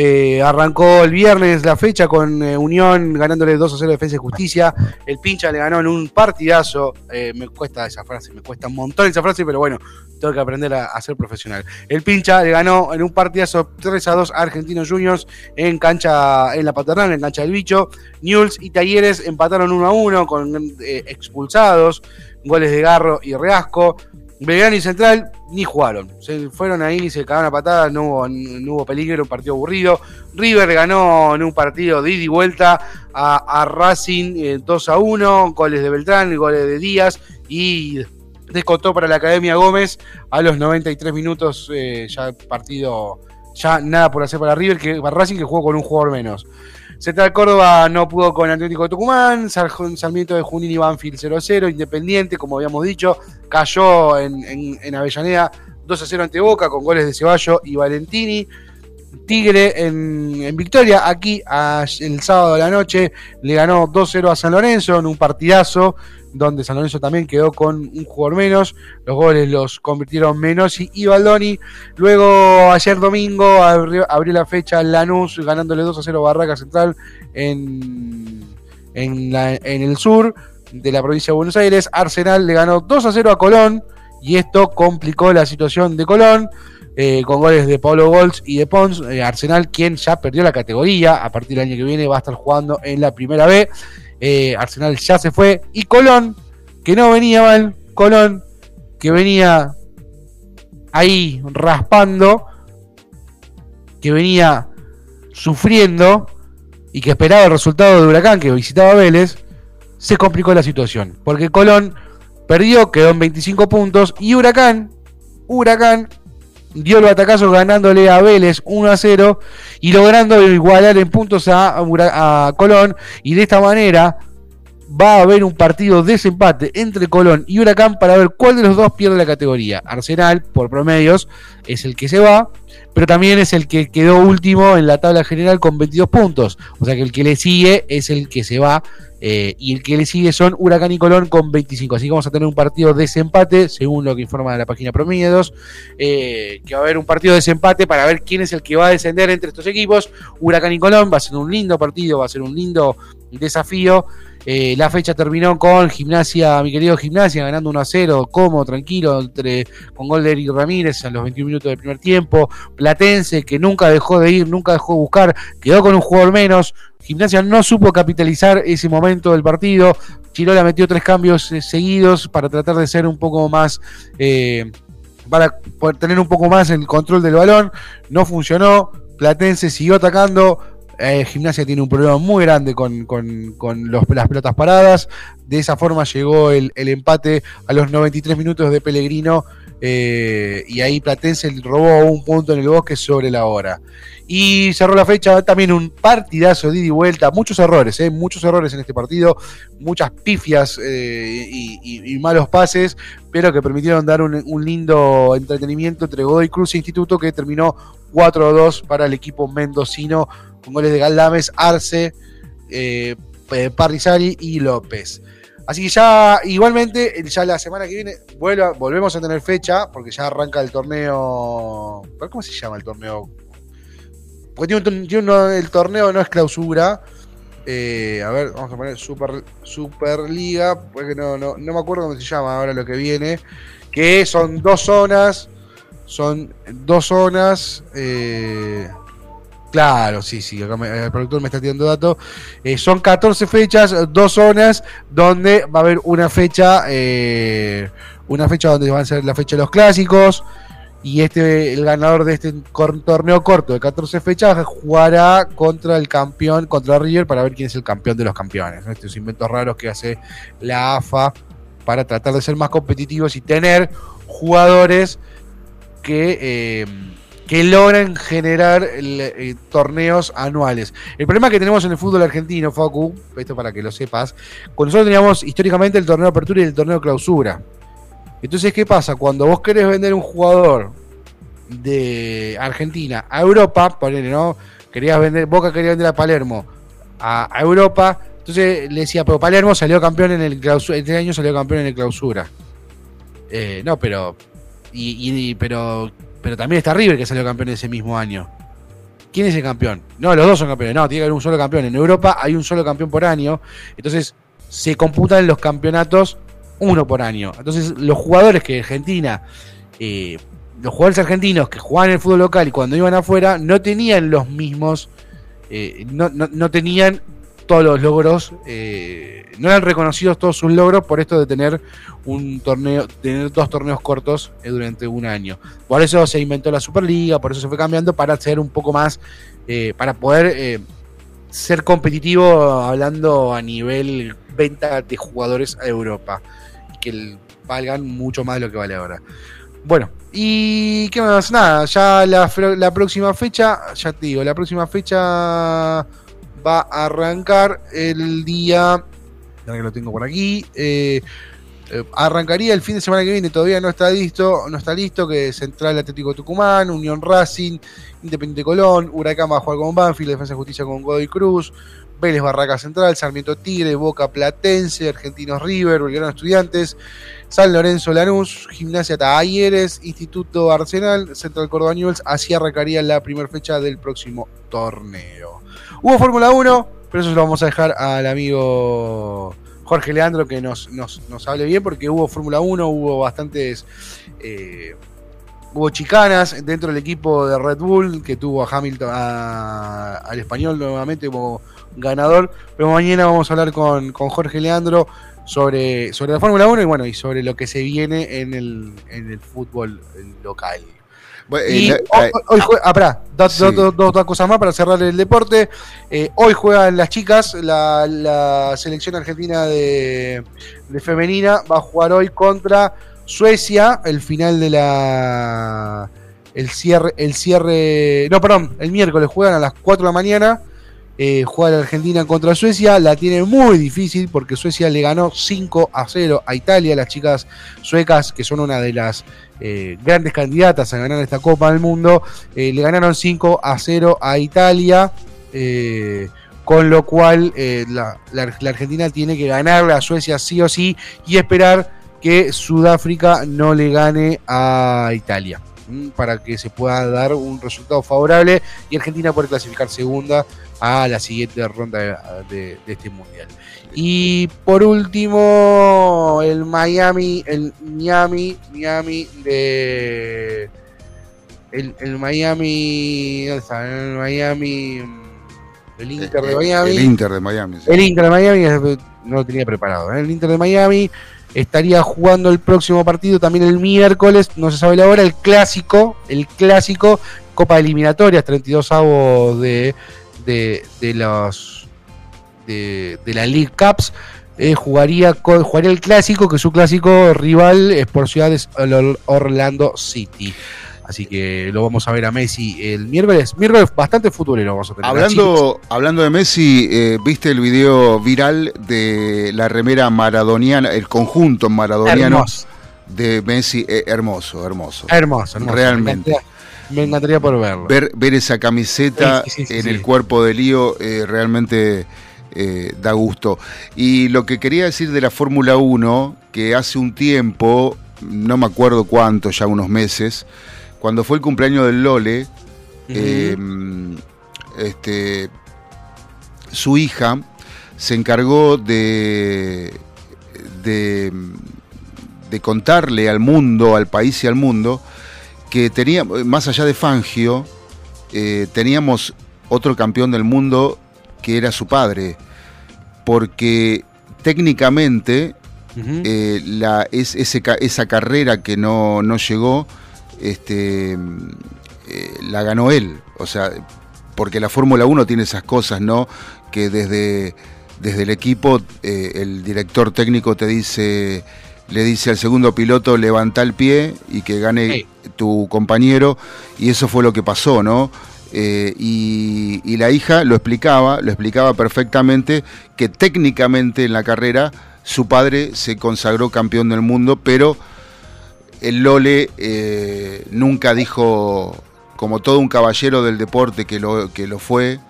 Eh, arrancó el viernes la fecha con eh, Unión ganándole 2 a 0 Defensa y Justicia. El pincha le ganó en un partidazo. eh, me cuesta esa frase, me cuesta un montón esa frase, pero bueno, tengo que aprender a, ser profesional. El pincha le ganó en un partidazo 3 a 2 a Argentinos Juniors en cancha, en la paternal, en cancha del bicho. Newell's y Talleres empataron 1 a 1 con eh, expulsados, goles de Garro y Reasco. Belgrano y Central ni jugaron. Se fueron ahí, se cagaron a patadas, no hubo, no hubo peligro, un partido aburrido. River ganó en un partido de ida y vuelta a, Racing eh, 2 a 1, goles de Beltrán, goles de Díaz y descontó para la Academia Gómez a los 93 minutos, eh, ya partido, ya nada por hacer para River, que para Racing que jugó con un jugador menos. Central Córdoba no pudo con Atlético de Tucumán, Sarmiento de Junín y Banfield 0-0, Independiente, como habíamos dicho, cayó en, en- en Avellaneda 2-0 ante Boca con goles de Ceballo y Valentini. Tigre en, en victoria, aquí el sábado de la noche le ganó 2-0 a San Lorenzo en un partidazo donde San Lorenzo también quedó con un jugador menos. Los goles los convirtieron Menosi y Baldoni. Luego, ayer domingo, abrió, abrió la fecha Lanús ganándole 2 a 0 Barraca Central en, en, la- en el sur de la provincia de Buenos Aires. Arsenal le ganó 2 a 0 a Colón y esto complicó la situación de Colón. eh, con goles de Pablo Golds y de Pons, eh, Arsenal, quien ya perdió la categoría, a partir del año que viene va a estar jugando en la primera B. Eh, Arsenal ya se fue. Y Colón, que no venía mal, Colón, que venía ahí raspando, que venía sufriendo. Y que esperaba el resultado de Huracán, que visitaba Vélez, se complicó la situación. Porque Colón perdió, quedó en 25 puntos. Y Huracán, Huracán dio el batacazo ganándole a Vélez 1 a 0 y logrando igualar en puntos a, a Colón. Y de esta manera va a haber un partido de desempate entre Colón y Huracán para ver cuál de los dos pierde la categoría. Arsenal, por promedios, es el que se va, pero también es el que quedó último en la tabla general con 22 puntos. O sea que el que le sigue es el que se va eh, y el que le sigue son Huracán y Colón con 25. Así que vamos a tener un partido de desempate, según lo que informa la página Promedios, eh, que va a haber un partido de desempate para ver quién es el que va a descender entre estos equipos. Huracán y Colón va a ser un lindo partido, va a ser un lindo desafío. Eh, la fecha terminó con Gimnasia, mi querido Gimnasia, ganando 1 a 0, cómodo, tranquilo, entre, con gol de Eric Ramírez en los 21 minutos del primer tiempo. Platense, que nunca dejó de ir, nunca dejó de buscar, quedó con un jugador menos. Gimnasia no supo capitalizar ese momento del partido. Chirola metió tres cambios eh, seguidos para tratar de ser un poco más. eh, para poder tener un poco más el control del balón. No funcionó. Platense siguió atacando. Eh, Gimnasia tiene un problema muy grande con, con- con las pelotas paradas. De esa forma llegó el, el empate a los 93 minutos de Pellegrino. eh, y ahí Platense robó un punto en el bosque sobre la hora. Y cerró la fecha también un partidazo de ida y vuelta. Muchos errores, eh, muchos errores en este partido. Muchas pifias y malos pases, pero que permitieron dar un, un lindo entretenimiento entre Godoy Cruz e Instituto que terminó 4-2 para el equipo mendocino con goles de Galdames, Arce, eh, eh, Parrizali y López. Así que ya igualmente, ya la semana que viene vuelva- volvemos a tener fecha, porque ya arranca el torneo. ¿Cómo se llama el torneo? Porque el torneo no es clausura. Eh, a ver, vamos a poner Super, Superliga, porque no, no, no me acuerdo cómo se llama ahora lo que viene. Que son dos zonas. Son dos zonas. eh, claro, sí, sí, acá el productor me está tirando datos. Eh, son 14 fechas, dos zonas, donde va a haber una fecha, eh, una fecha donde van a ser la fecha de los clásicos. Y este, el ganador de este torneo corto de 14 fechas jugará contra el campeón, contra River, para ver quién es el campeón de los campeones. Estos inventos raros que hace la AFA para tratar de ser más competitivos y tener jugadores que, eh, que logran generar eh, torneos anuales. El problema que tenemos en el fútbol argentino, Facu, esto para que lo sepas, cuando nosotros teníamos históricamente el torneo apertura y el torneo clausura. Entonces, ¿qué pasa? Cuando vos querés vender un jugador de Argentina a Europa, ponele, ¿no? Querías vender, Boca quería vender a Palermo a, a Europa, entonces le decía, pero Palermo salió campeón en el clausura, este año salió campeón en el clausura. Eh, no, pero. Y, y- pero. Pero también está River que salió campeón ese mismo año. ¿Quién es el campeón? No, los dos son campeones. No, tiene que haber un solo campeón. En Europa hay un solo campeón por año. Entonces se computan los campeonatos uno por año. Entonces los jugadores que Argentina, eh, los jugadores argentinos que jugaban en el fútbol local y cuando iban afuera, no tenían los mismos, eh, no, no- no tenían todos los logros, eh, no eran reconocidos todos sus logros por esto de tener un torneo, tener dos torneos cortos eh, durante un año. Por eso se inventó la Superliga, por eso se fue cambiando para ser un poco más, eh, para poder ser competitivo hablando a nivel venta de jugadores a Europa que valgan mucho más de lo que vale ahora. Bueno, y qué más, nada, ya la, la próxima fecha, ya te digo, la próxima fecha va a arrancar el día, que lo tengo por aquí, eh, eh, arrancaría el fin de semana que viene, todavía no está listo, no está listo, que Central Atlético Tucumán, Unión Racing, Independiente Colón, Huracán va a jugar con Banfield, Defensa y Justicia con Godoy Cruz, Vélez Barraca Central, Sarmiento Tigre, Boca Platense, Argentinos River, Belgrano Estudiantes, San Lorenzo Lanús, Gimnasia Talleres, Instituto Arsenal, Central Córdoba Newells, así arrancaría la primera fecha del próximo torneo. Hubo Fórmula 1, pero eso lo vamos a dejar al amigo Jorge Leandro que nos, nos, nos hable bien, porque hubo Fórmula 1, hubo bastantes. eh, hubo chicanas dentro del equipo de Red Bull que tuvo a Hamilton, a- al español nuevamente como ganador. Pero mañana vamos a hablar con, con Jorge Leandro sobre, sobre la Fórmula 1 y bueno, y sobre lo que se viene en el, en el fútbol local. Bueno, eh, hoy, hoy jue- ah, pará, dos, Sí. dos- dos- dos- dos cosas más para cerrar el deporte. Eh, hoy juegan las chicas, la, la selección argentina de, de femenina va a jugar hoy contra Suecia, el final de la. El cierre, el cierre. No, perdón, el miércoles juegan a las 4 de la mañana. Eh, juega la Argentina contra Suecia, la tiene muy difícil porque Suecia le ganó 5 a 0 a Italia, las chicas suecas que son una de las eh, grandes candidatas a ganar esta Copa del Mundo, eh, le ganaron 5 a 0 a Italia, eh, con lo cual la, la- Argentina tiene que ganarle a Suecia sí o sí y esperar que Sudáfrica no le gane a Italia ¿m? para que se pueda dar un resultado favorable y Argentina puede clasificar segunda a la siguiente ronda de, de- de este mundial. Y por último, el Miami, el Miami, Miami de. El, el Miami. ¿Dónde está? El Miami. El Inter de eh, Miami. El Inter de Miami. sí. El Inter de Miami, eh, no lo tenía preparado. ¿eh? El Inter de Miami estaría jugando el próximo partido también el miércoles, no se sabe la hora, el clásico, el clásico, Copa Eliminatorias, 32 avos de, de, de los de, de la League Cups. eh, jugaría, con- jugaría el clásico, que es su clásico rival es por ciudades Orlando City. Así que lo vamos a ver a Messi el miércoles. Miércoles bastante futbolero vamos a tener. Hablando, hablando de Messi, eh, ¿viste el video viral de la remera maradoniana, el conjunto maradoniano hermoso, de Messi? Eh, hermoso, hermoso. hermoso, hermoso. Realmente. Me encantaría por verlo. Ver, ver esa camiseta Sí, sí, sí, en el cuerpo de Lío eh, realmente eh, da gusto. Y lo que quería decir de la Fórmula 1, que hace un tiempo, no me acuerdo cuánto, ya unos meses, cuando fue el cumpleaños del Lole, eh, este, su hija se encargó de, de, de contarle al mundo, al país y al mundo, que tenía, más allá de Fangio, eh, teníamos otro campeón del mundo que era su padre, porque técnicamente eh, la, es, ese esa carrera que no, no llegó, este, eh, la ganó él. O sea, porque la Fórmula 1 tiene esas cosas, ¿no? Que desde, desde el equipo el director técnico te dice, le dice al segundo piloto, levanta el pie y que gane tu compañero. Y eso fue lo que pasó, ¿no? Eh, y, y la hija lo explicaba, lo explicaba perfectamente, que técnicamente en la carrera su padre se consagró campeón del mundo, pero el Lole eh, nunca dijo, como todo un caballero del deporte que lo, que lo fue,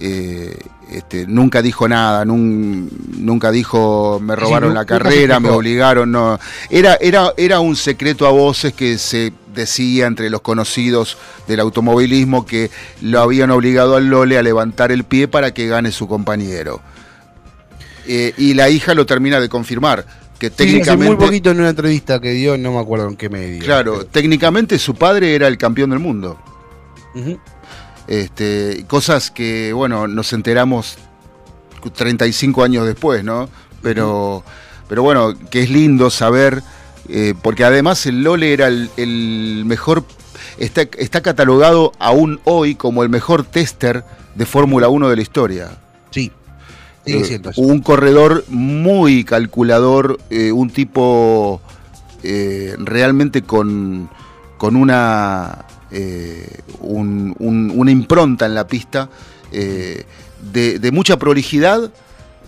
eh, este, nunca dijo nada, nun- nunca dijo me robaron la carrera, me obligaron, no. Era, era, era un secreto a voces que se decía entre los conocidos del automovilismo que lo habían obligado al Lole a levantar el pie para que gane su compañero. Eh, y la hija lo termina de confirmar, que Sí, hace muy técnicamente... poquito en una entrevista que dio, no me acuerdo en qué medio. Claro, técnicamente su padre era el campeón del mundo. Este, cosas que, bueno, nos enteramos 35 años después, ¿no? Pero, pero bueno, que es lindo saber, eh, porque además el Lole era el, el mejor, está, está catalogado aún hoy como el mejor tester de Fórmula 1 de la historia. Sí. Eh, un corredor muy calculador, eh, un tipo realmente con, con una, eh, un- un- una impronta en la pista eh, de, de mucha prolijidad,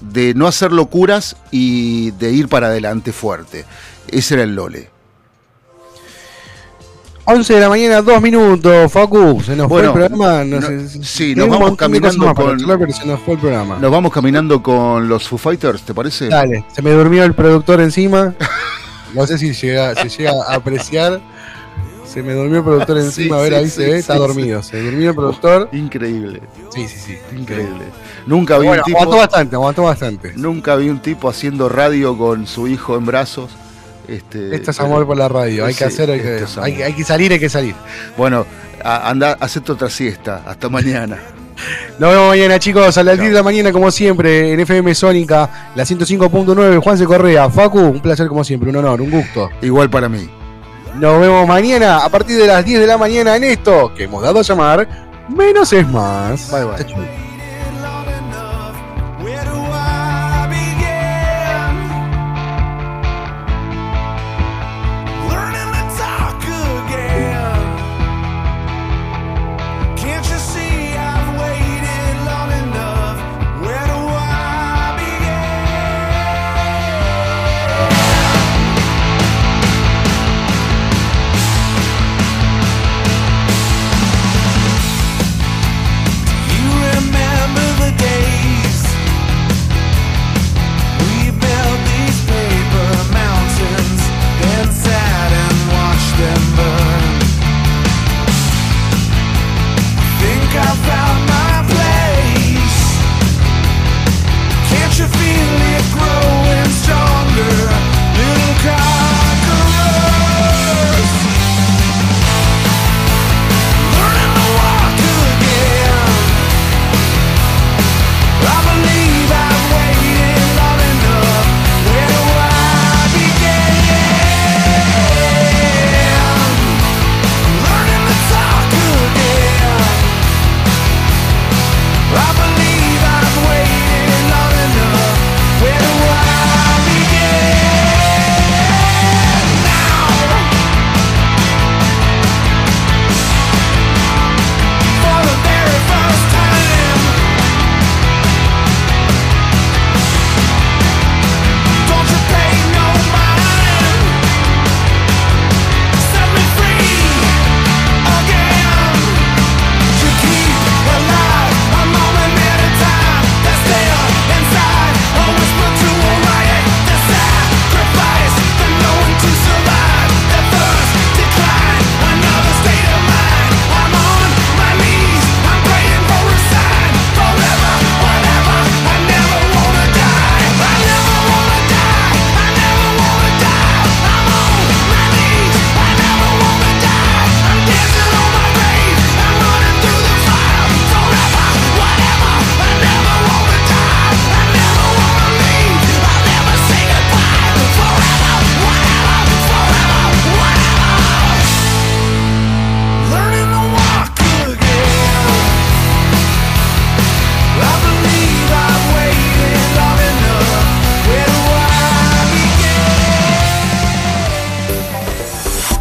de no hacer locuras y de ir para adelante fuerte. Ese era el Lole. 11 de la mañana, 2 minutos, Facu. Se nos Bueno, fue el programa. No no- sé, sí, nos vamos caminando con- charlar, pero se nos fue el programa. Nos vamos caminando con los Foo Fighters, ¿te parece? Dale, se me durmió el productor encima. No sé si llega, se llega a apreciar. Se me durmió el productor Sí, encima. a ver, sí, ahí sí, se ve, está sí, dormido. Se durmió el productor. Increíble, Sí, sí, sí. increíble. Nunca vi Bueno, un tipo... aguantó bastante, aguantó bastante. Nunca vi un tipo haciendo radio con su hijo en brazos. Este, Esto es amor por la radio. Hay que Sí, hacer, hay que, hay, que salir, hay que salir. Bueno, a- anda, hacete otra siesta. Hasta mañana. Nos vemos mañana, chicos, a las Chao. 10 de la mañana, como siempre, en FM Sónica, la 105.9, Juanse Correa. Facu, un placer como siempre, un honor, un gusto. Igual para mí. Nos vemos mañana a partir de las 10 de la mañana en esto que hemos dado a llamar Menos es más. Bye, bye.